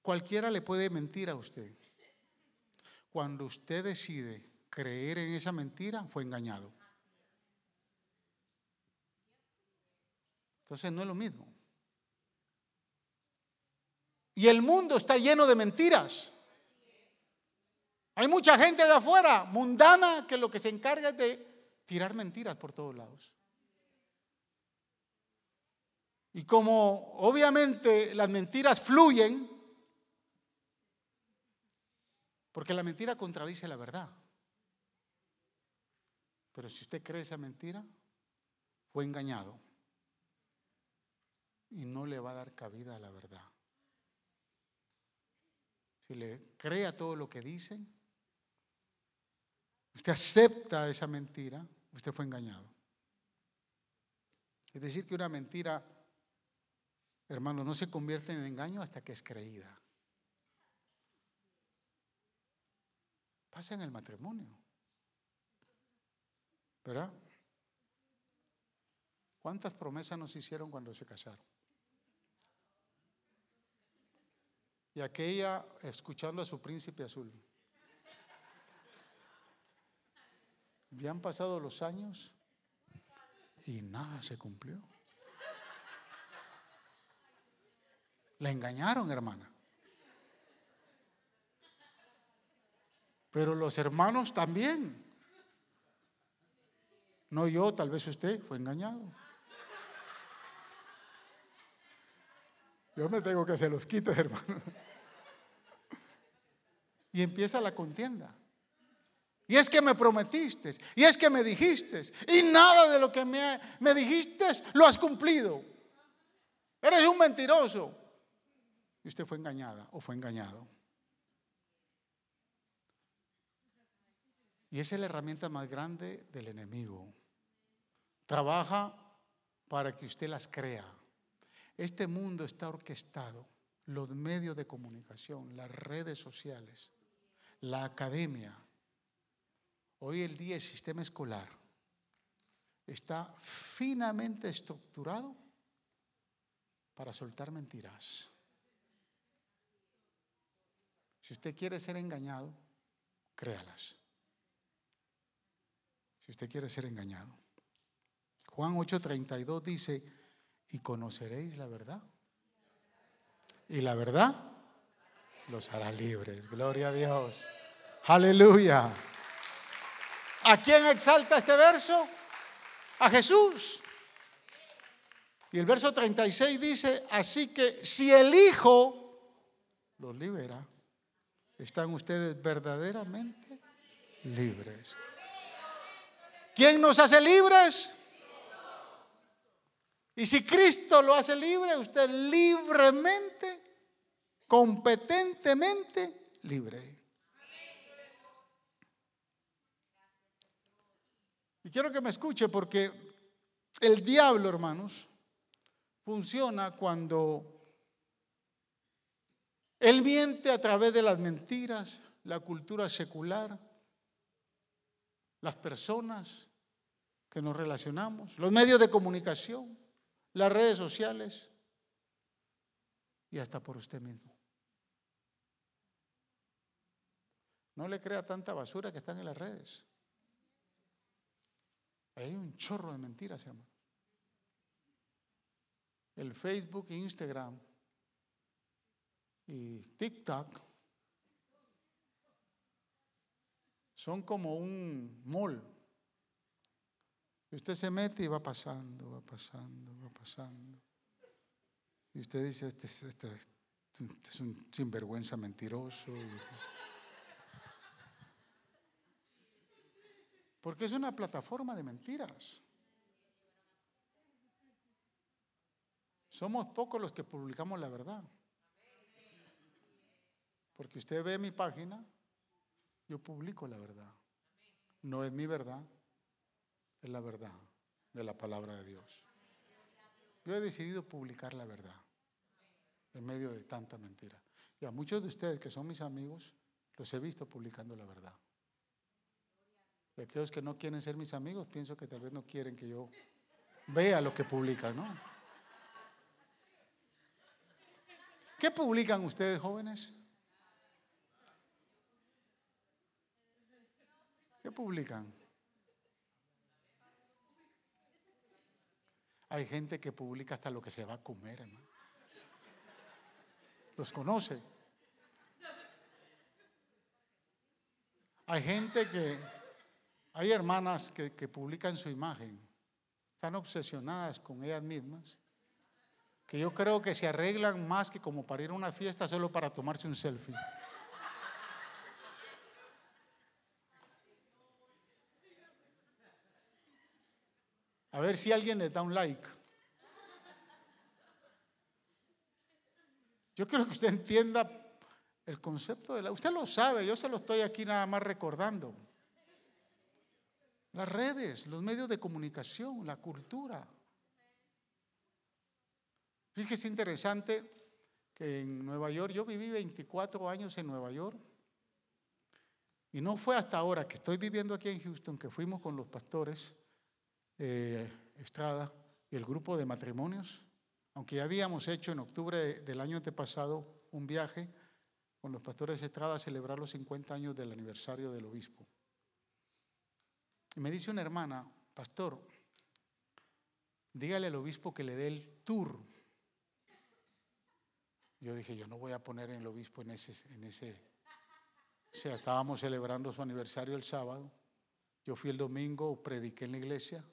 Cualquiera le puede mentir a usted. Cuando usted decide creer en esa mentira, fue engañado. Entonces no es lo mismo. Y el mundo está lleno de mentiras. Hay mucha gente de afuera, mundana, que lo que se encarga es de tirar mentiras por todos lados. Y como obviamente las mentiras fluyen, porque la mentira contradice la verdad. Pero si usted cree esa mentira, fue engañado. Y no le va a dar cabida a la verdad. Si le cree a todo lo que dicen, usted acepta esa mentira, usted fue engañado. Es decir, que una mentira, hermano, no se convierte en engaño hasta que es creída. Pasa en el matrimonio. ¿Verdad? ¿Cuántas promesas nos hicieron cuando se casaron? Y aquella escuchando a su príncipe azul. Ya han pasado los años y nada se cumplió. La engañaron, hermana. Pero los hermanos también. No yo, tal vez usted fue engañado. Yo me tengo que se los quite, hermano. Y empieza la contienda. Y es que me prometiste, y es que me dijiste, y nada de lo que me, dijiste lo has cumplido. Eres un mentiroso. Y usted fue engañada o fue engañado. Y esa es la herramienta más grande del enemigo. Trabaja para que usted las crea. Este mundo está orquestado. Los medios de comunicación, las redes sociales, la academia. Hoy el día el sistema escolar está finamente estructurado para soltar mentiras. Si usted quiere ser engañado, créalas si usted quiere ser engañado. Juan 8:32 dice, y conoceréis la verdad. Y la verdad los hará libres. Gloria a Dios. Aleluya. ¿A quién exalta este verso? A Jesús. Y el verso 36 dice, así que si el Hijo los libera, están ustedes verdaderamente libres. ¿Quién nos hace libres? Y si Cristo lo hace libre, usted libremente, competentemente libre. Y quiero que me escuche porque el diablo, hermanos, funciona cuando él miente a través de las mentiras, la cultura secular las personas que nos relacionamos, los medios de comunicación, las redes sociales y hasta por usted mismo. No le crea tanta basura que están en las redes. Hay un chorro de mentiras, hermano. El Facebook, Instagram y TikTok son como un mol. usted se mete y va pasando, va pasando, va pasando. Y usted dice, este, este, este es un sinvergüenza mentiroso. Porque es una plataforma de mentiras. Somos pocos los que publicamos la verdad. Porque usted ve mi página yo publico la verdad. No es mi verdad, es la verdad de la palabra de Dios. Yo he decidido publicar la verdad en medio de tanta mentira. Y a muchos de ustedes que son mis amigos, los he visto publicando la verdad. Y aquellos que no quieren ser mis amigos, pienso que tal vez no quieren que yo vea lo que publican, ¿no? ¿Qué publican ustedes, jóvenes? ¿Qué publican? Hay gente que publica hasta lo que se va a comer, hermano. Los conoce. Hay gente que, hay hermanas que, publican su imagen, están obsesionadas con ellas mismas, que yo creo que se arreglan más que como para ir a una fiesta solo para tomarse un selfie. A ver si alguien le da un like. Yo quiero que usted entienda el concepto de la... Usted lo sabe, yo se lo estoy aquí nada más recordando. Las redes, los medios de comunicación, la cultura. Fíjese interesante que en Nueva York, yo viví 24 años en Nueva York. Y no fue hasta ahora que estoy viviendo aquí en Houston que fuimos con los pastores eh, Estrada y el grupo de matrimonios, aunque ya habíamos hecho en octubre del año antepasado un viaje con los pastores Estrada a celebrar los 50 años del aniversario del obispo. Y me dice una hermana, pastor, dígale al obispo que le dé el tour. Yo dije, yo no voy a poner en el obispo en ese, en ese, o sea, estábamos celebrando su aniversario el sábado. Yo fui el domingo, prediqué en la iglesia.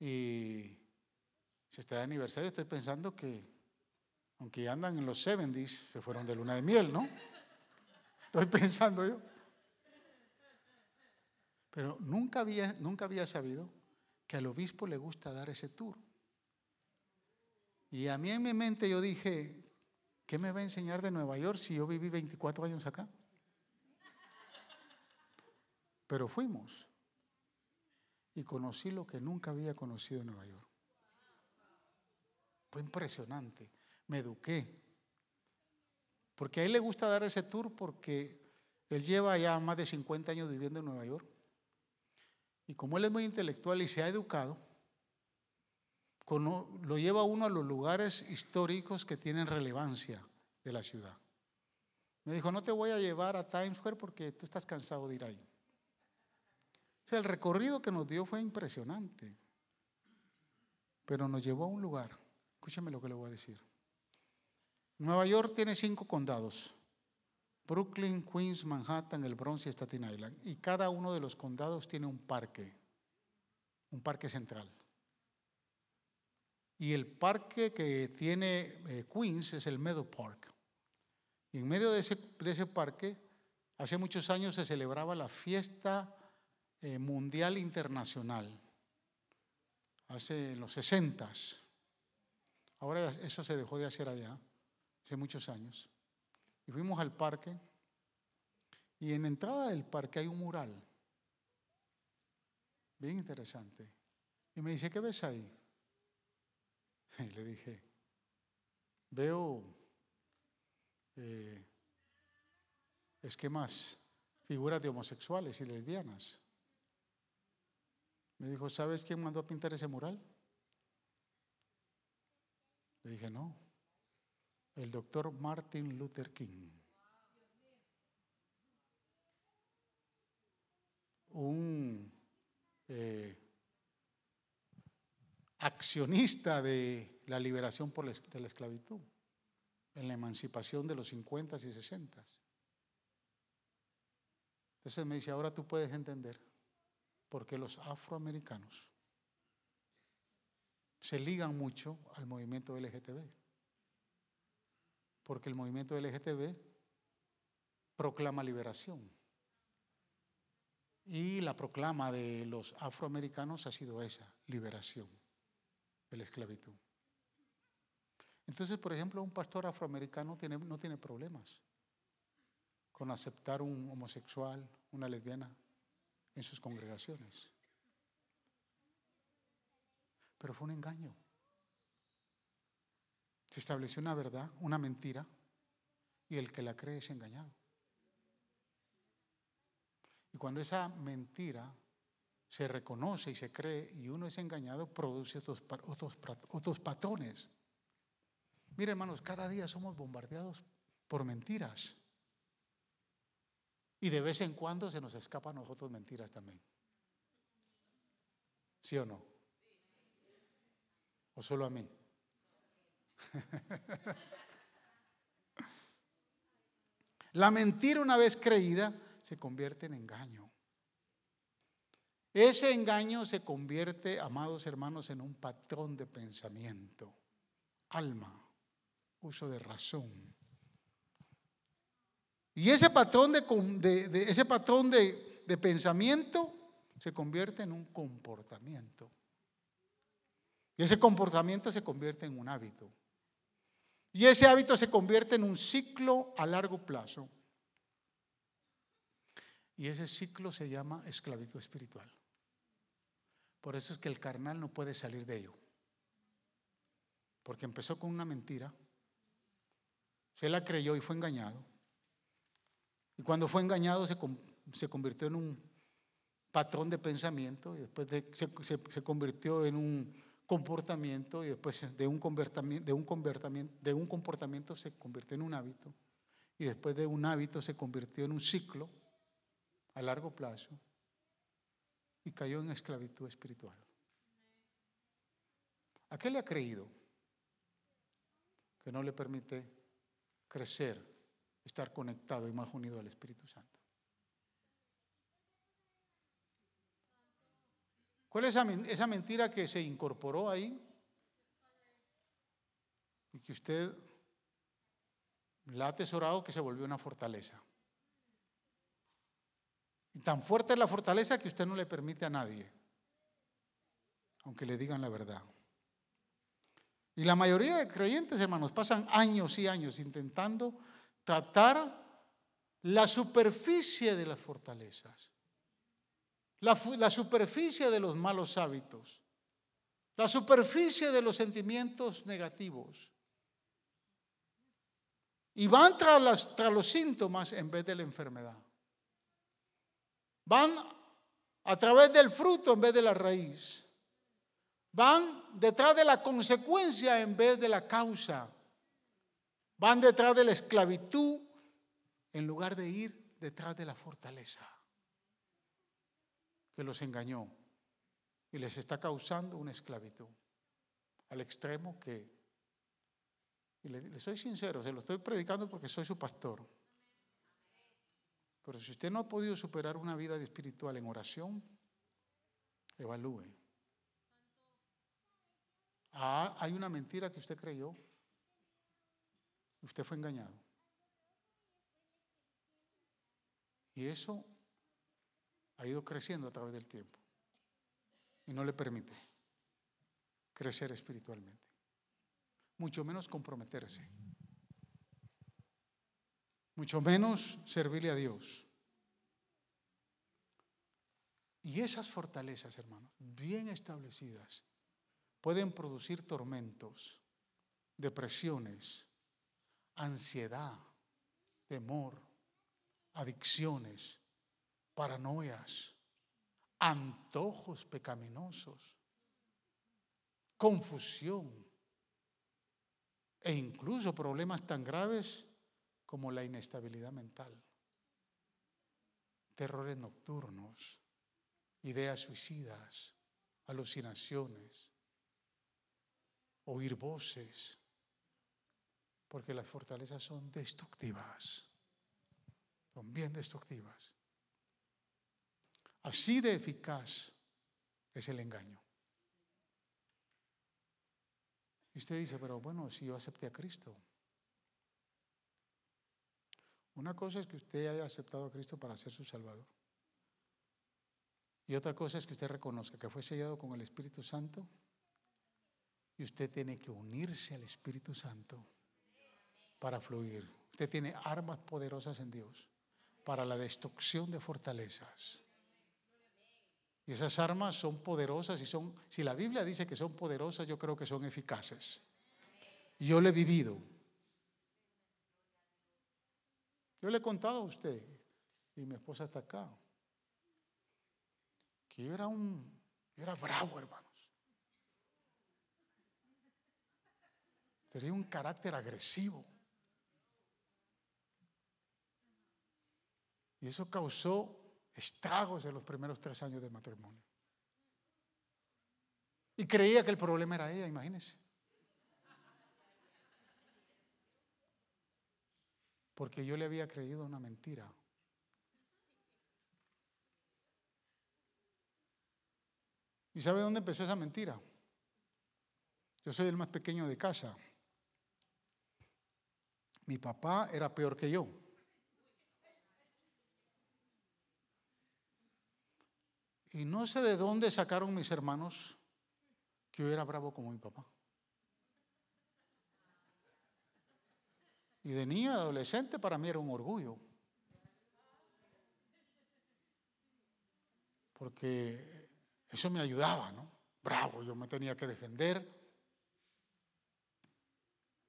Y si está de aniversario, estoy pensando que, aunque andan en los 70s, se fueron de luna de miel, ¿no? Estoy pensando yo. Pero nunca había, nunca había sabido que al obispo le gusta dar ese tour. Y a mí en mi mente yo dije, ¿qué me va a enseñar de Nueva York si yo viví 24 años acá? Pero fuimos y conocí lo que nunca había conocido en Nueva York. Fue impresionante. Me eduqué. Porque a él le gusta dar ese tour porque él lleva ya más de 50 años viviendo en Nueva York. Y como él es muy intelectual y se ha educado, lo lleva uno a los lugares históricos que tienen relevancia de la ciudad. Me dijo, no te voy a llevar a Times Square porque tú estás cansado de ir ahí. O sea, el recorrido que nos dio fue impresionante. Pero nos llevó a un lugar. Escúchame lo que le voy a decir. Nueva York tiene cinco condados. Brooklyn, Queens, Manhattan, el Bronx y Staten Island. Y cada uno de los condados tiene un parque. Un parque central. Y el parque que tiene eh, Queens es el Meadow Park. Y en medio de ese, parque, hace muchos años se celebraba la fiesta eh, mundial internacional, hace los 60. Ahora eso se dejó de hacer allá, hace muchos años. Y fuimos al parque y en la entrada del parque hay un mural, bien interesante. Y me dice, ¿qué ves ahí? Y le dije, veo eh, esquemas, figuras de homosexuales y lesbianas. Me dijo, ¿sabes quién mandó a pintar ese mural? Le dije, no, el doctor Martin Luther King. Un eh, accionista de la liberación por de la esclavitud, en la emancipación de los 50 y 60. Entonces me dice, ahora tú puedes entender porque los afroamericanos se ligan mucho al movimiento LGTB. Porque el movimiento LGTB proclama liberación. Y la proclama de los afroamericanos ha sido esa, liberación de la esclavitud. Entonces, por ejemplo, un pastor afroamericano no tiene problemas con aceptar un homosexual, una lesbiana, en sus congregaciones. Pero fue un engaño. Se estableció una verdad, una mentira, y el que la cree es engañado. Y Y cuando esa mentira se reconoce y se cree y uno es engañado, produce otros, otros, otros patrones. Mire, hermanos, cada día somos bombardeados por mentiras. Y de vez en cuando se nos escapan a nosotros mentiras también. ¿Sí o no? ¿O solo a mí? La mentira una vez creída se convierte en engaño. Ese engaño se convierte, amados hermanos, en un patrón de pensamiento, alma, uso de razón. Y ese patrón de, ese patrón de, de pensamiento se convierte en un comportamiento. Y ese comportamiento se convierte en un hábito. Y ese hábito se convierte en un ciclo a largo plazo. Y ese ciclo se llama esclavitud espiritual. Por eso es que el carnal no puede salir de ello. Porque empezó con una mentira. Se la creyó y fue engañado. Y cuando fue engañado se, se convirtió en un patrón de pensamiento y después se, se, convirtió en un comportamiento y después de un, de, un de un comportamiento se convirtió en un hábito y después de un hábito se convirtió en un ciclo a largo plazo y cayó en esclavitud espiritual. ¿A qué le ha creído? Que no le permite crecer, estar conectado y más unido al Espíritu Santo. ¿Cuál es esa, mentira que se incorporó ahí? Y que usted la ha atesorado que se volvió una fortaleza. Y tan fuerte es la fortaleza que usted no le permite a nadie, aunque le digan la verdad. Y la mayoría de creyentes, hermanos, pasan años y años intentando tratar la superficie de las fortalezas la, superficie de los malos hábitos, la superficie de los sentimientos negativos. Y van tras, los síntomas en vez de la enfermedad. Van a través del fruto en vez de la raíz. Van detrás de la consecuencia en vez de la causa. Van detrás de la esclavitud en lugar de ir detrás de la fortaleza que los engañó y les está causando una esclavitud al extremo que, y le, soy sincero, se lo estoy predicando porque soy su pastor. Pero si usted no ha podido superar una vida espiritual en oración, evalúe. Ah, hay una mentira que usted creyó. Usted fue engañado. Y eso ha ido creciendo a través del tiempo y no le permite crecer espiritualmente, mucho menos comprometerse, mucho menos servirle a Dios. Y esas fortalezas, hermanos, bien establecidas, pueden producir tormentos, depresiones, ansiedad, temor, adicciones, paranoias, antojos pecaminosos, confusión e incluso problemas tan graves como la inestabilidad mental, terrores nocturnos, ideas suicidas, alucinaciones, oír voces, porque las fortalezas son destructivas, son bien destructivas. Así de eficaz es el engaño. Y usted dice, pero bueno, si yo acepté a Cristo. Una cosa es que usted haya aceptado a Cristo para ser su Salvador. Y otra cosa es que usted reconozca que fue sellado con el Espíritu Santo y usted tiene que unirse al Espíritu Santo para fluir. Usted tiene armas poderosas en Dios para la destrucción de fortalezas. Y esas armas son poderosas y son, si la Biblia dice que son poderosas, yo creo que son eficaces. Y yo lo he vivido. Yo le he contado a usted, y mi esposa está acá, que yo era un, yo era bravo, hermanos. Tenía un carácter agresivo. Y eso causó estragos en los primeros tres años de matrimonio. Y creía que el problema era ella, imagínense. Porque yo le había creído una mentira. ¿Y sabe dónde empezó esa mentira? Yo soy el más pequeño de casa. Mi papá era peor que yo. Y no sé de dónde sacaron mis hermanos que yo era bravo como mi papá. Y de niño adolescente para mí era un orgullo. Porque eso me ayudaba, ¿no? Bravo, yo me tenía que defender.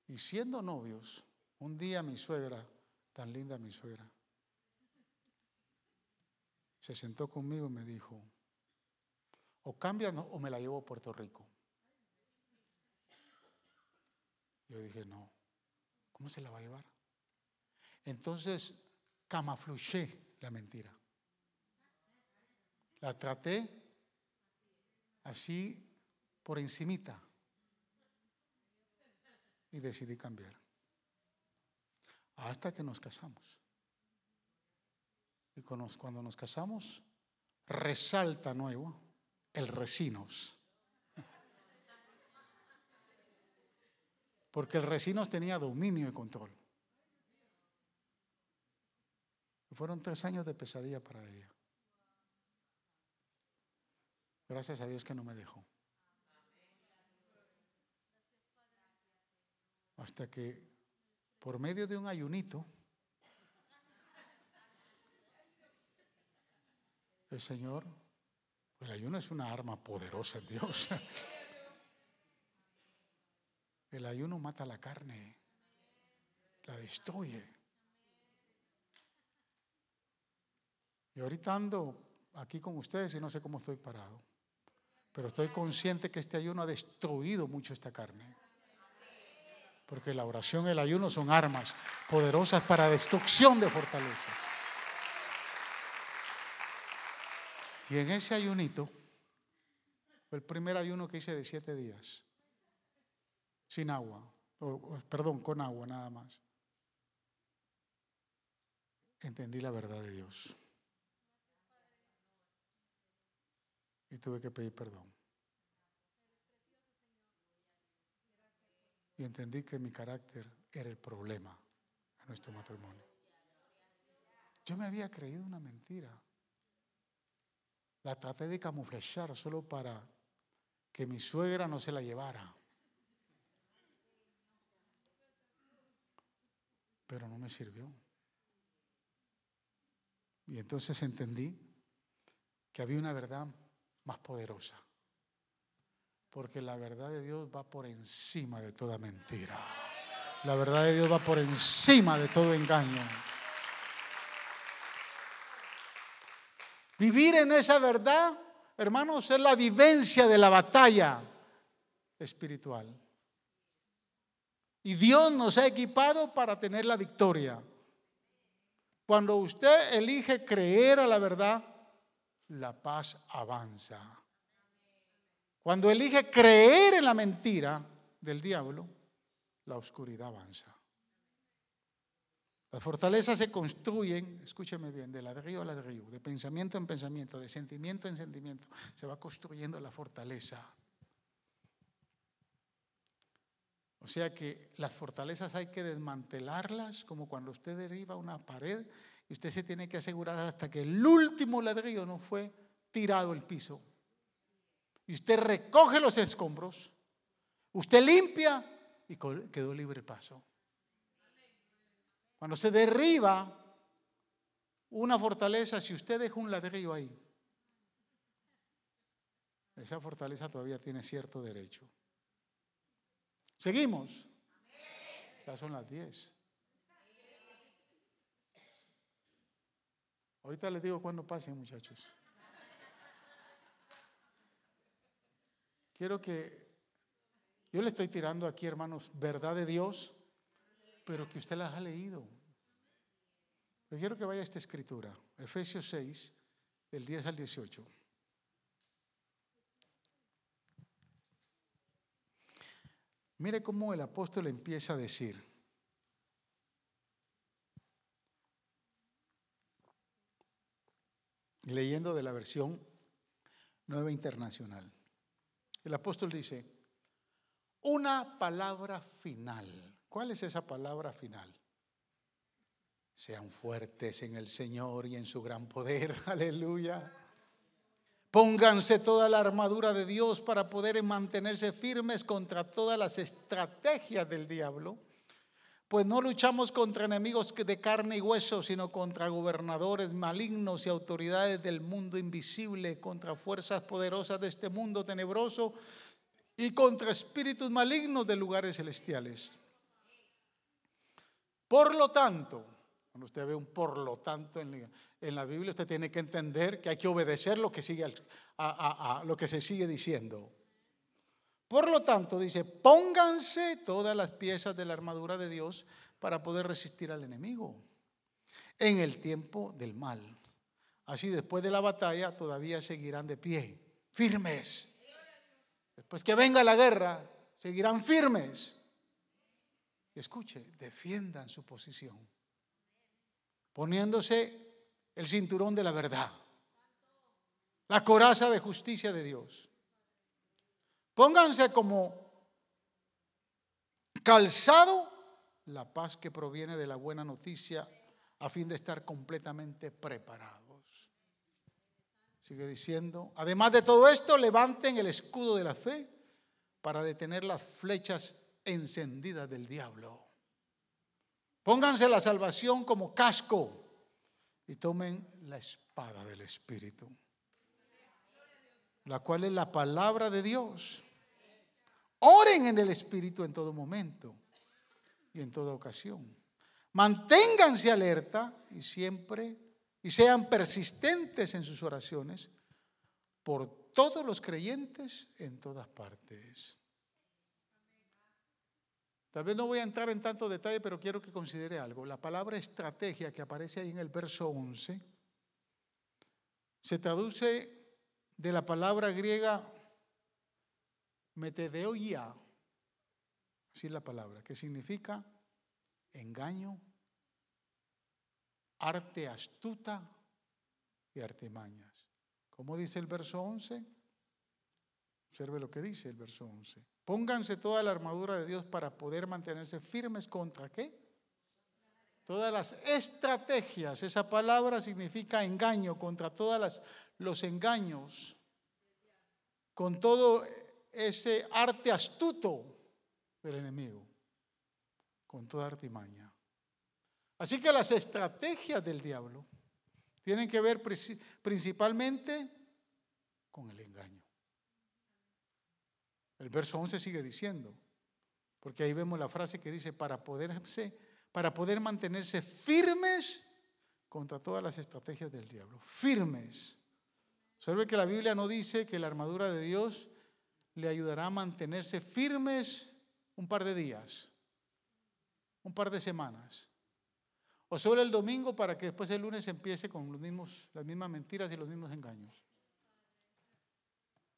Y siendo novios, un día mi suegra, tan linda mi suegra, se sentó conmigo y me dijo, o cambia o me la llevo a Puerto Rico. Yo dije, no, ¿cómo se la va a llevar? Entonces camafluché la mentira. La traté así por encimita. Y decidí cambiar. Hasta que nos casamos. Y cuando nos casamos, resalta nuevo el resinos. Porque el resinos tenía dominio y control. Fueron tres años de pesadilla para ella. Gracias a Dios que no me dejó. Hasta que por medio de un ayunito, el Señor, el ayuno es una arma poderosa en Dios. El ayuno mata la carne, la destruye. Y ahorita ando aquí con ustedes y no sé cómo estoy parado. Pero estoy consciente que este ayuno ha destruido mucho esta carne. Porque la oración y el ayuno son armas poderosas para destrucción de fortalezas. Y en ese ayunito, el primer ayuno que hice de siete días, sin agua, perdón, con agua nada más. Entendí la verdad de Dios. y tuve que pedir perdón. Y entendí que mi carácter era el problema en nuestro matrimonio. Yo me había creído una mentira. La traté de camuflar solo para que mi suegra no se la llevara. Pero no me sirvió. Y entonces entendí que había una verdad más poderosa. Porque la verdad de Dios va por encima de toda mentira. La verdad de Dios va por encima de todo engaño. Vivir en esa verdad, hermanos, es la vivencia de la batalla espiritual. Y Dios nos ha equipado para tener la victoria. Cuando usted elige creer a la verdad, la paz avanza. Cuando elige creer en la mentira del diablo, la oscuridad avanza. Las fortalezas se construyen, escúcheme bien, de ladrillo a ladrillo, de pensamiento en pensamiento, de sentimiento en sentimiento. Se va construyendo la fortaleza. O sea que las fortalezas hay que desmantelarlas, como cuando usted derriba una pared y usted se tiene que asegurar hasta que el último ladrillo no fue tirado el piso. Y usted recoge los escombros, usted limpia y quedó libre paso. Cuando se derriba una fortaleza, si usted deja un ladrillo ahí, esa fortaleza todavía tiene cierto derecho. Seguimos. Ya son las 10. Ahorita les digo cuándo pasen, muchachos. quiero que, yo le estoy tirando aquí, hermanos, verdad de Dios, pero que usted las ha leído. Yo quiero que vaya a esta escritura, Efesios 6, del 10 al 18. Mire cómo el apóstol empieza a decir. Leyendo de la versión nueva internacional. El apóstol dice, una palabra final. ¿Cuál es esa palabra final? Sean fuertes en el Señor y en su gran poder. Aleluya. Pónganse toda la armadura de Dios para poder mantenerse firmes contra todas las estrategias del diablo. Pues no luchamos contra enemigos de carne y hueso, sino contra gobernadores malignos y autoridades del mundo invisible, contra fuerzas poderosas de este mundo tenebroso y contra espíritus malignos de lugares celestiales. Por lo tanto, cuando usted ve un por lo tanto en, la Biblia, usted tiene que entender que hay que obedecer lo que, sigue lo que se sigue diciendo. Por lo tanto, dice, pónganse todas las piezas de la armadura de Dios para poder resistir al enemigo en el tiempo del mal. Así después de la batalla todavía seguirán de pie, firmes. Después que venga la guerra, seguirán firmes. Escuche, defiendan su posición poniéndose el cinturón de la verdad, la coraza de justicia de Dios. Pónganse como calzado la paz que proviene de la buena noticia a fin de estar completamente preparados. Sigue diciendo, además de todo esto, levanten el escudo de la fe para detener las flechas encendidas del diablo. Pónganse la salvación como casco y tomen la espada del Espíritu, la cual es la palabra de Dios. Oren en el Espíritu en todo momento y en toda ocasión. Manténganse alerta y siempre y sean persistentes en sus oraciones por todos los creyentes en todas partes. Tal vez no voy a entrar en tanto detalle, pero quiero que considere algo. La palabra estrategia que aparece ahí en el verso 11 se traduce de la palabra griega metedeoia, así la palabra, que significa engaño, arte astuta y artimañas. ¿Cómo dice el verso 11? Observe lo que dice el verso 11. Pónganse toda la armadura de Dios para poder mantenerse firmes contra qué? Todas las estrategias. Esa palabra significa engaño, contra todos los engaños. Con todo ese arte astuto del enemigo. Con toda artimaña. Así que las estrategias del diablo tienen que ver principalmente con el engaño. El verso 11 sigue diciendo, porque ahí vemos la frase que dice, para, poderse, para poder mantenerse firmes contra todas las estrategias del diablo. Firmes. Observe que la Biblia no dice que la armadura de Dios le ayudará a mantenerse firmes un par de días, un par de semanas. O solo el domingo para que después el lunes empiece con los mismos, las mismas mentiras y los mismos engaños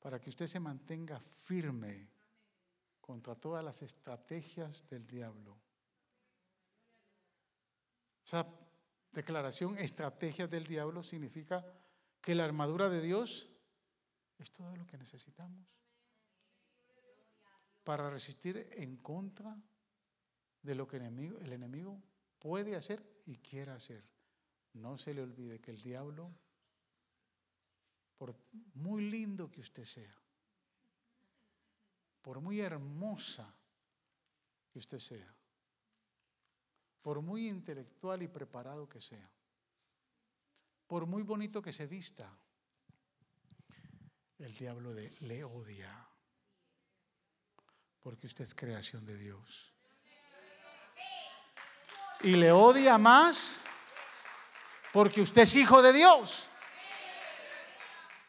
para que usted se mantenga firme contra todas las estrategias del diablo. Esa declaración, estrategias del diablo, significa que la armadura de Dios es todo lo que necesitamos para resistir en contra de lo que el enemigo, el enemigo puede hacer y quiere hacer. No se le olvide que el diablo por muy lindo que usted sea, por muy hermosa que usted sea, por muy intelectual y preparado que sea, por muy bonito que se vista, el diablo le odia, porque usted es creación de Dios. Y le odia más porque usted es hijo de Dios.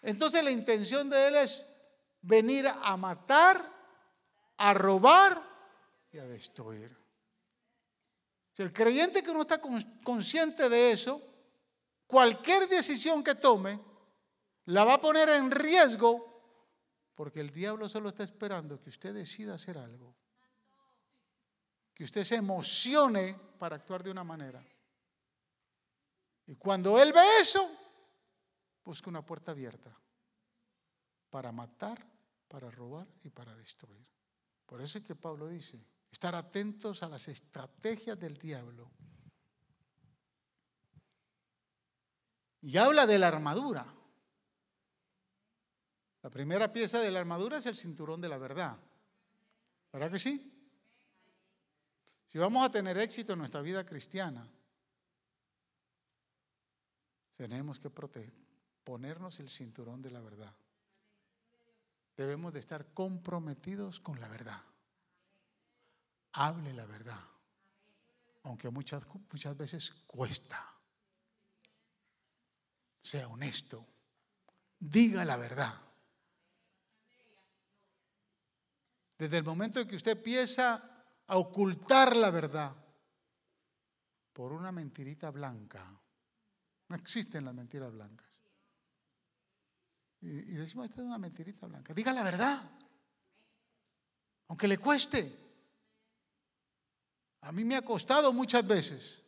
Entonces la intención de él es venir a matar, a robar y a destruir. Si el creyente que no está consciente de eso, cualquier decisión que tome, la va a poner en riesgo porque el diablo solo está esperando que usted decida hacer algo. Que usted se emocione para actuar de una manera. Y cuando él ve eso, busca una puerta abierta para matar, para robar y para destruir. Por eso es que Pablo dice, estar atentos a las estrategias del diablo. Y habla de la armadura. La primera pieza de la armadura es el cinturón de la verdad. ¿Verdad que sí? Si vamos a tener éxito en nuestra vida cristiana, tenemos que ponernos el cinturón de la verdad. Debemos de estar comprometidos con la verdad. Hable la verdad, aunque muchas, muchas veces cuesta. Sea honesto, diga la verdad. Desde el momento en que usted empieza a ocultar la verdad por una mentirita blanca, no existen las mentiras blancas. Y, decimos, esta es una mentirita blanca. Diga la verdad, aunque le cueste. A mí me ha costado muchas veces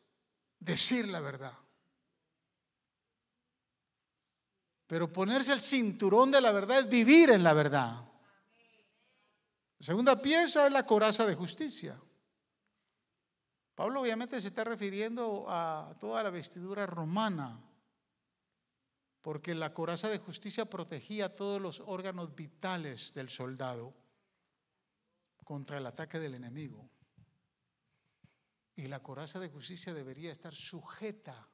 decir la verdad. Pero ponerse el cinturón de la verdad es vivir en la verdad. La segunda pieza es la coraza de justicia. Pablo obviamente se está refiriendo a toda la vestidura romana, porque la coraza de justicia protegía todos los órganos vitales del soldado contra el ataque del enemigo. Y la coraza de justicia debería estar sujeta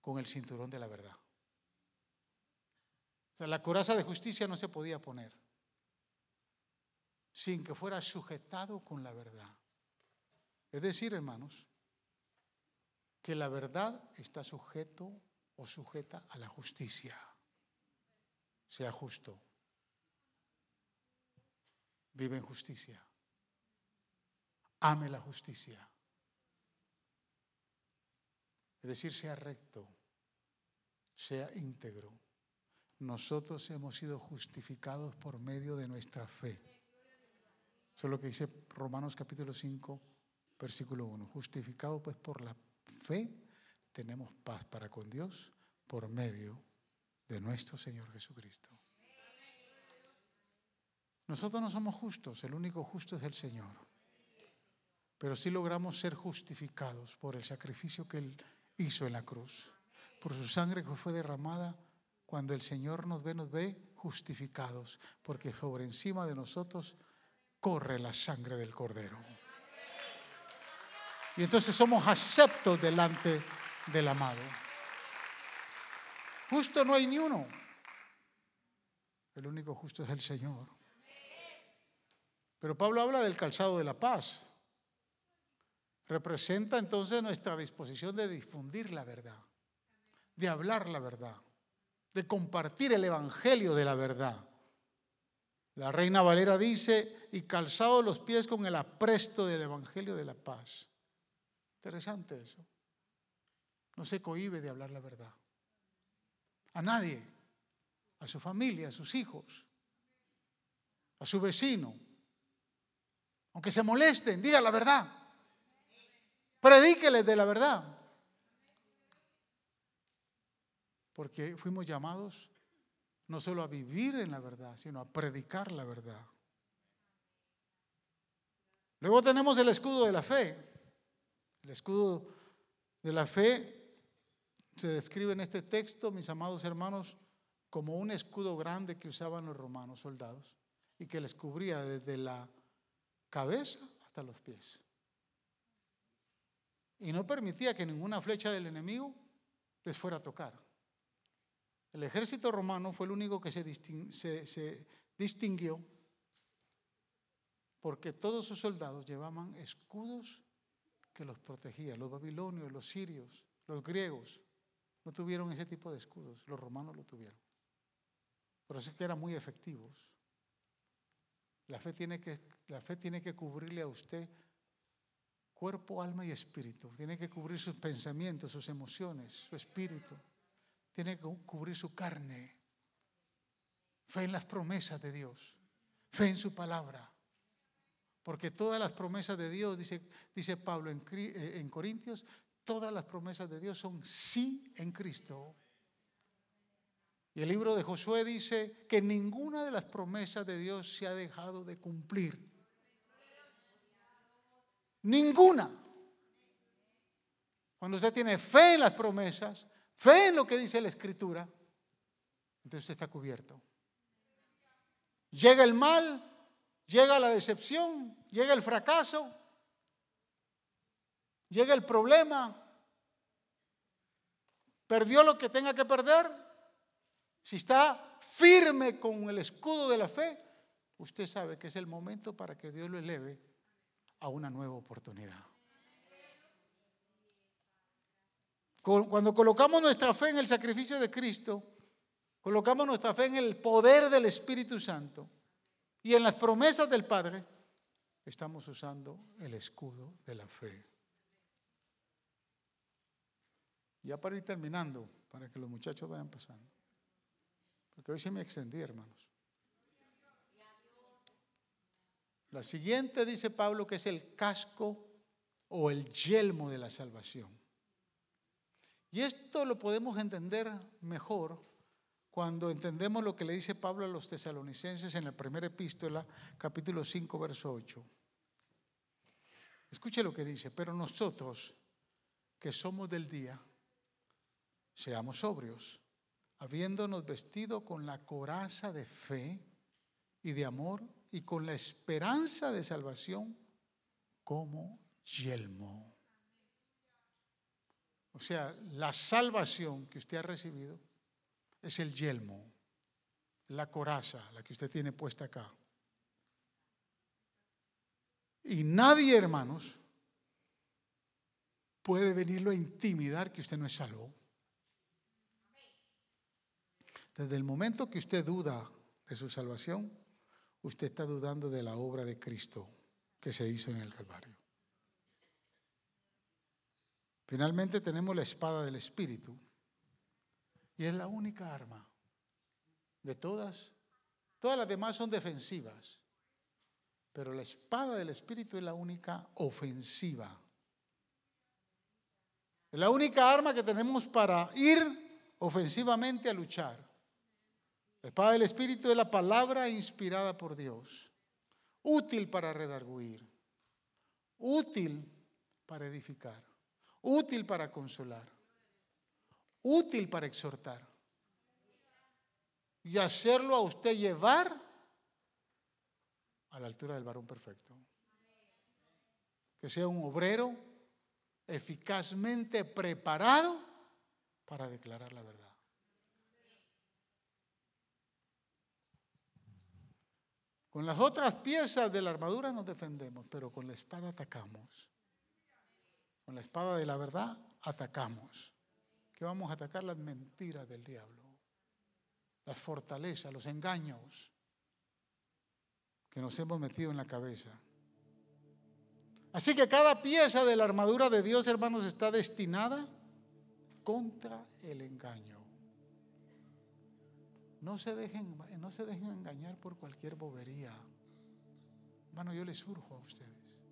con el cinturón de la verdad. O sea, la coraza de justicia no se podía poner sin que fuera sujetado con la verdad. Es decir, hermanos, que la verdad está sujeto o sujeta a la justicia. Sea justo. Vive en justicia. Ame la justicia. Es decir, sea recto, sea íntegro. Nosotros hemos sido justificados por medio de nuestra fe. Eso es lo que dice Romanos capítulo 5, versículo 1. Justificado pues por la fe, tenemos paz para con Dios por medio de nuestro Señor Jesucristo. Nosotros no somos justos, el único justo es el Señor. Pero sí logramos ser justificados por el sacrificio que Él hizo en la cruz. Por su sangre que fue derramada, cuando el Señor nos ve, nos ve justificados, porque sobre encima de nosotros corre la sangre del cordero. Y entonces somos aceptos delante del amado. Justo no hay ni uno. El único justo es el Señor. Pero Pablo habla del calzado de la paz. Representa entonces nuestra disposición de difundir la verdad, de hablar la verdad, de compartir el Evangelio de la verdad. La reina Valera dice, y calzado los pies con el apresto del Evangelio de la paz. Interesante eso. No se cohibe de hablar la verdad. A nadie, a su familia, a sus hijos, a su vecino. Aunque se molesten, diga la verdad. Predíqueles de la verdad. Porque fuimos llamados no solo a vivir en la verdad, sino a predicar la verdad. Luego tenemos el escudo de la fe. El escudo de la fe se describe en este texto, mis amados hermanos, como un escudo grande que usaban los romanos soldados y que les cubría desde la cabeza hasta los pies. Y no permitía que ninguna flecha del enemigo les fuera a tocar. El ejército romano fue el único que se, distinguió porque todos sus soldados llevaban escudos que los protegían. Los babilonios, los sirios, los griegos no tuvieron ese tipo de escudos, los romanos lo tuvieron. Eso es que eran muy efectivos. La fe tiene que, la fe tiene que cubrirle a usted cuerpo, alma y espíritu. Tiene que cubrir sus pensamientos, sus emociones, su espíritu. Tiene que cubrir su carne. Fe en las promesas de Dios. Fe en su palabra. Porque todas las promesas de Dios, dice, dice Pablo en, eh, en Corintios, todas las promesas de Dios son sí en Cristo. Y el libro de Josué dice que ninguna de las promesas de Dios se ha dejado de cumplir. Ninguna. Cuando usted tiene fe en las promesas, fe en lo que dice la Escritura, entonces está cubierto. Llega el mal, llega la decepción, llega el fracaso, llega el problema, perdió lo que tenga que perder, si está firme con el escudo de la fe, usted sabe que es el momento para que Dios lo eleve a una nueva oportunidad. Cuando colocamos nuestra fe en el sacrificio de Cristo, colocamos nuestra fe en el poder del Espíritu Santo y en las promesas del Padre, estamos usando el escudo de la fe. Ya para ir terminando, para que los muchachos vayan pasando. Porque hoy sí me extendí, hermanos. La siguiente dice Pablo que es el casco o el yelmo de la salvación. Y esto lo podemos entender mejor cuando entendemos lo que le dice Pablo a los tesalonicenses en la primera epístola, capítulo 5, verso 8. Escuche lo que dice, pero nosotros que somos del día, seamos sobrios habiéndonos vestido con la coraza de fe y de amor y con la esperanza de salvación como yelmo. O sea, la salvación que usted ha recibido es el yelmo, la coraza, la que usted tiene puesta acá. Y nadie, hermanos, puede venirlo a intimidar que usted no es salvo. Desde el momento que usted duda de su salvación, usted está dudando de la obra de Cristo que se hizo en el Calvario. Finalmente tenemos la espada del Espíritu y es la única arma de todas. Todas las demás son defensivas, pero la espada del Espíritu es la única ofensiva. Es la única arma que tenemos para ir ofensivamente a luchar. Espada del Espíritu es la palabra inspirada por Dios, útil para redarguir, útil para edificar, útil para consolar, útil para exhortar y hacerlo a usted llevar a la altura del varón perfecto. Que sea un obrero eficazmente preparado para declarar la verdad. Con las otras piezas de la armadura nos defendemos, pero con la espada atacamos. Con la espada de la verdad atacamos. ¿Qué vamos a atacar? Las mentiras del diablo, las fortalezas, los engaños que nos hemos metido en la cabeza. Así que cada pieza de la armadura de Dios, hermanos, está destinada contra el engaño. No se dejen, no se dejen engañar por cualquier bobería. Hermano, yo les surjo a ustedes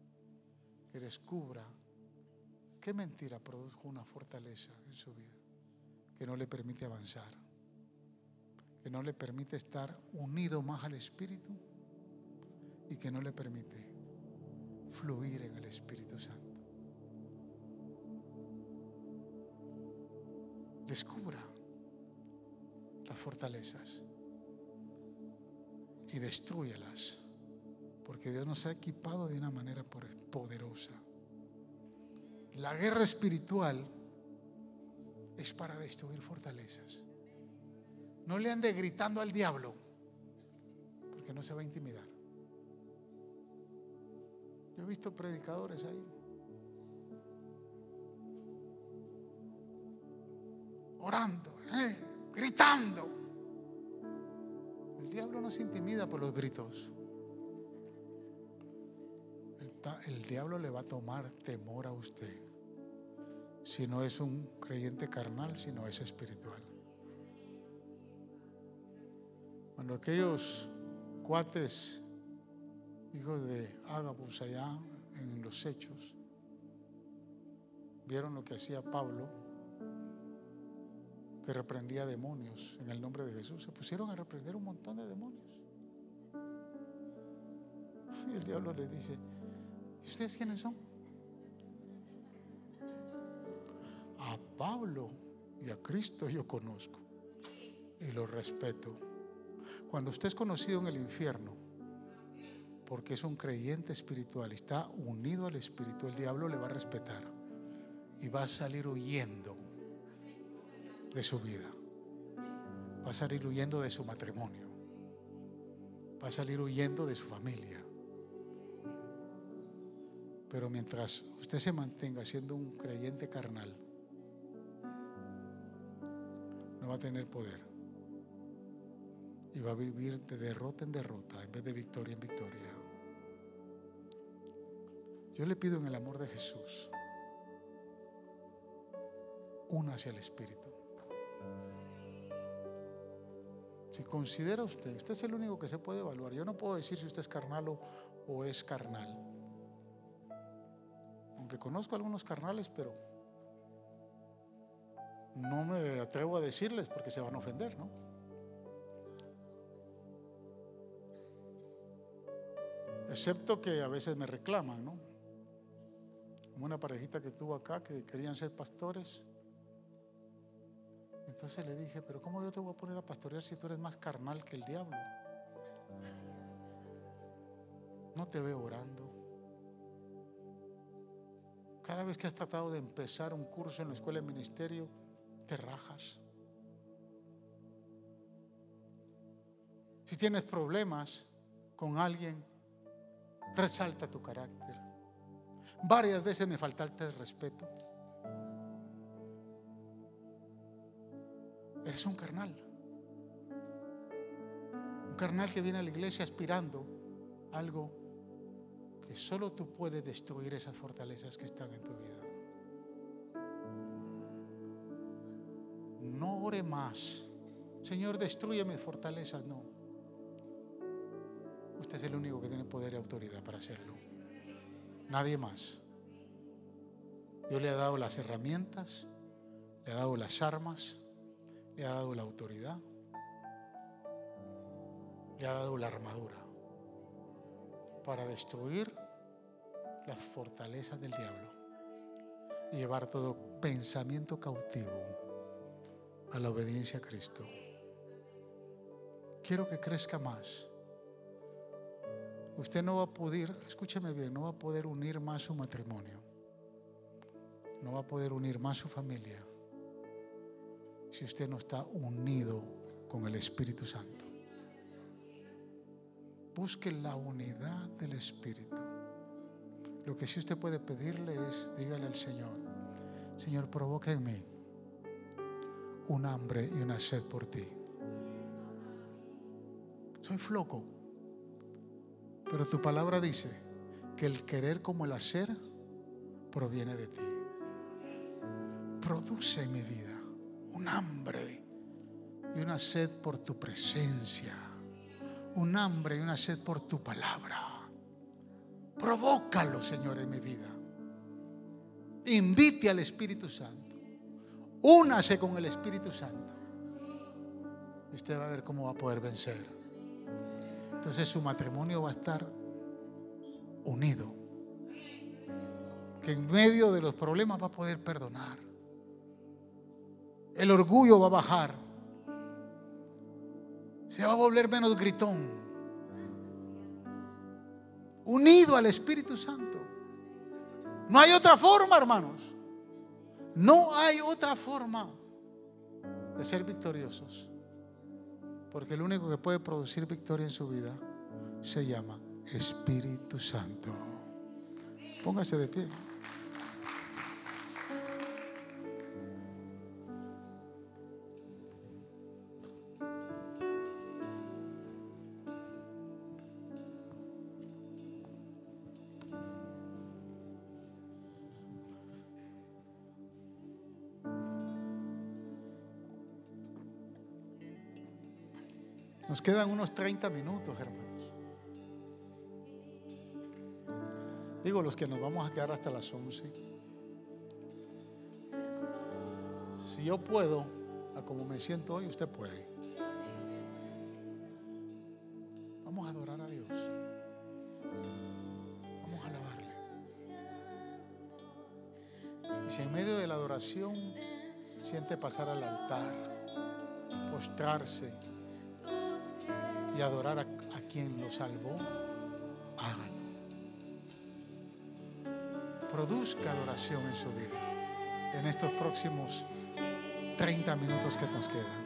que descubra qué mentira produjo una fortaleza en su vida que no le permite avanzar, que no le permite estar unido más al Espíritu y que no le permite fluir en el Espíritu Santo. Descubra fortalezas y destruyelas, porque Dios nos ha equipado de una manera poderosa. La guerra espiritual es para destruir fortalezas. No le ande gritando al diablo, porque no se va a intimidar. Yo he visto predicadores ahí. Orando. Gritando. El diablo no se intimida por los gritos. el diablo le va a tomar temor a usted si no es un creyente carnal, si no es espiritual. Cuando aquellos cuates, hijos de Agabus allá en los hechos, vieron lo que hacía Pablo, que reprendía demonios en el nombre de Jesús, se pusieron a reprender un montón de demonios. Y el diablo les dice, ¿y ustedes quiénes son? A Pablo y a Cristo yo conozco y lo respeto. Cuando usted es conocido en el infierno, porque es un creyente espiritual, está unido al Espíritu, el diablo le va a respetar y va a salir huyendo de su vida. Va a salir huyendo de su matrimonio. Va a salir huyendo de su familia. Pero mientras usted se mantenga siendo un creyente carnal, no va a tener poder. Y va a vivir de derrota en derrota en vez de victoria en victoria. Yo le pido en el amor de Jesús una hacia el Espíritu. Si considera usted, usted es el único que se puede evaluar. Yo no puedo decir si usted es carnal o, es carnal. Aunque conozco algunos carnales, pero no me atrevo a decirles porque se van a ofender, ¿no? Excepto que a veces me reclaman, ¿no? Como una parejita que tuvo acá que querían ser pastores entonces le dije, pero ¿cómo yo te voy a poner a pastorear si tú eres más carnal que el diablo? No te veo orando. Cada vez que has tratado de empezar un curso en la escuela de ministerio, te rajas. Si tienes problemas con alguien, resalta tu carácter. Varias veces me faltaste el respeto. Eres un carnal. Un carnal que viene a la iglesia aspirando algo que solo tú puedes destruir esas fortalezas que están en tu vida. No ore más. Señor, destruye mis fortalezas. No. Usted es el único que tiene poder y autoridad para hacerlo. Nadie más. Dios le ha dado las herramientas, le ha dado las armas le ha dado la autoridad, le ha dado la armadura para destruir las fortalezas del diablo y llevar todo pensamiento cautivo a la obediencia a Cristo. Quiero que crezca más. Usted no va a poder, escúcheme bien, no va a poder unir más su matrimonio. No va a poder unir más su familia si usted no está unido con el Espíritu Santo. Busque la unidad del Espíritu. Lo que sí usted puede pedirle es, dígale al Señor, Señor, provoca en mí un hambre y una sed por ti. Soy floco, pero tu palabra dice que el querer como el hacer proviene de ti. Produce en mi vida un hambre y una sed por tu presencia, un hambre y una sed por tu palabra. Provócalo, Señor, en mi vida. Invite al Espíritu Santo. Únase con el Espíritu Santo. Usted va a ver cómo va a poder vencer. Entonces su matrimonio va a estar unido. Que en medio de los problemas va a poder perdonar el orgullo va a bajar. Se va a volver menos gritón. Unido al Espíritu Santo. No hay otra forma, hermanos. No hay otra forma de ser victoriosos. Porque el único que puede producir victoria en su vida se llama Espíritu Santo. Póngase de pie. Quedan unos 30 minutos, hermanos. Digo los que nos vamos a quedar hasta las 11. Si yo puedo, a como me siento hoy, usted puede. Vamos a adorar a Dios. Vamos a alabarle. Y si en medio de la adoración siente pasar al altar, postrarse y adorar a, quien lo salvó, hágalo. Produzca adoración en su vida en estos próximos 30 minutos que nos quedan.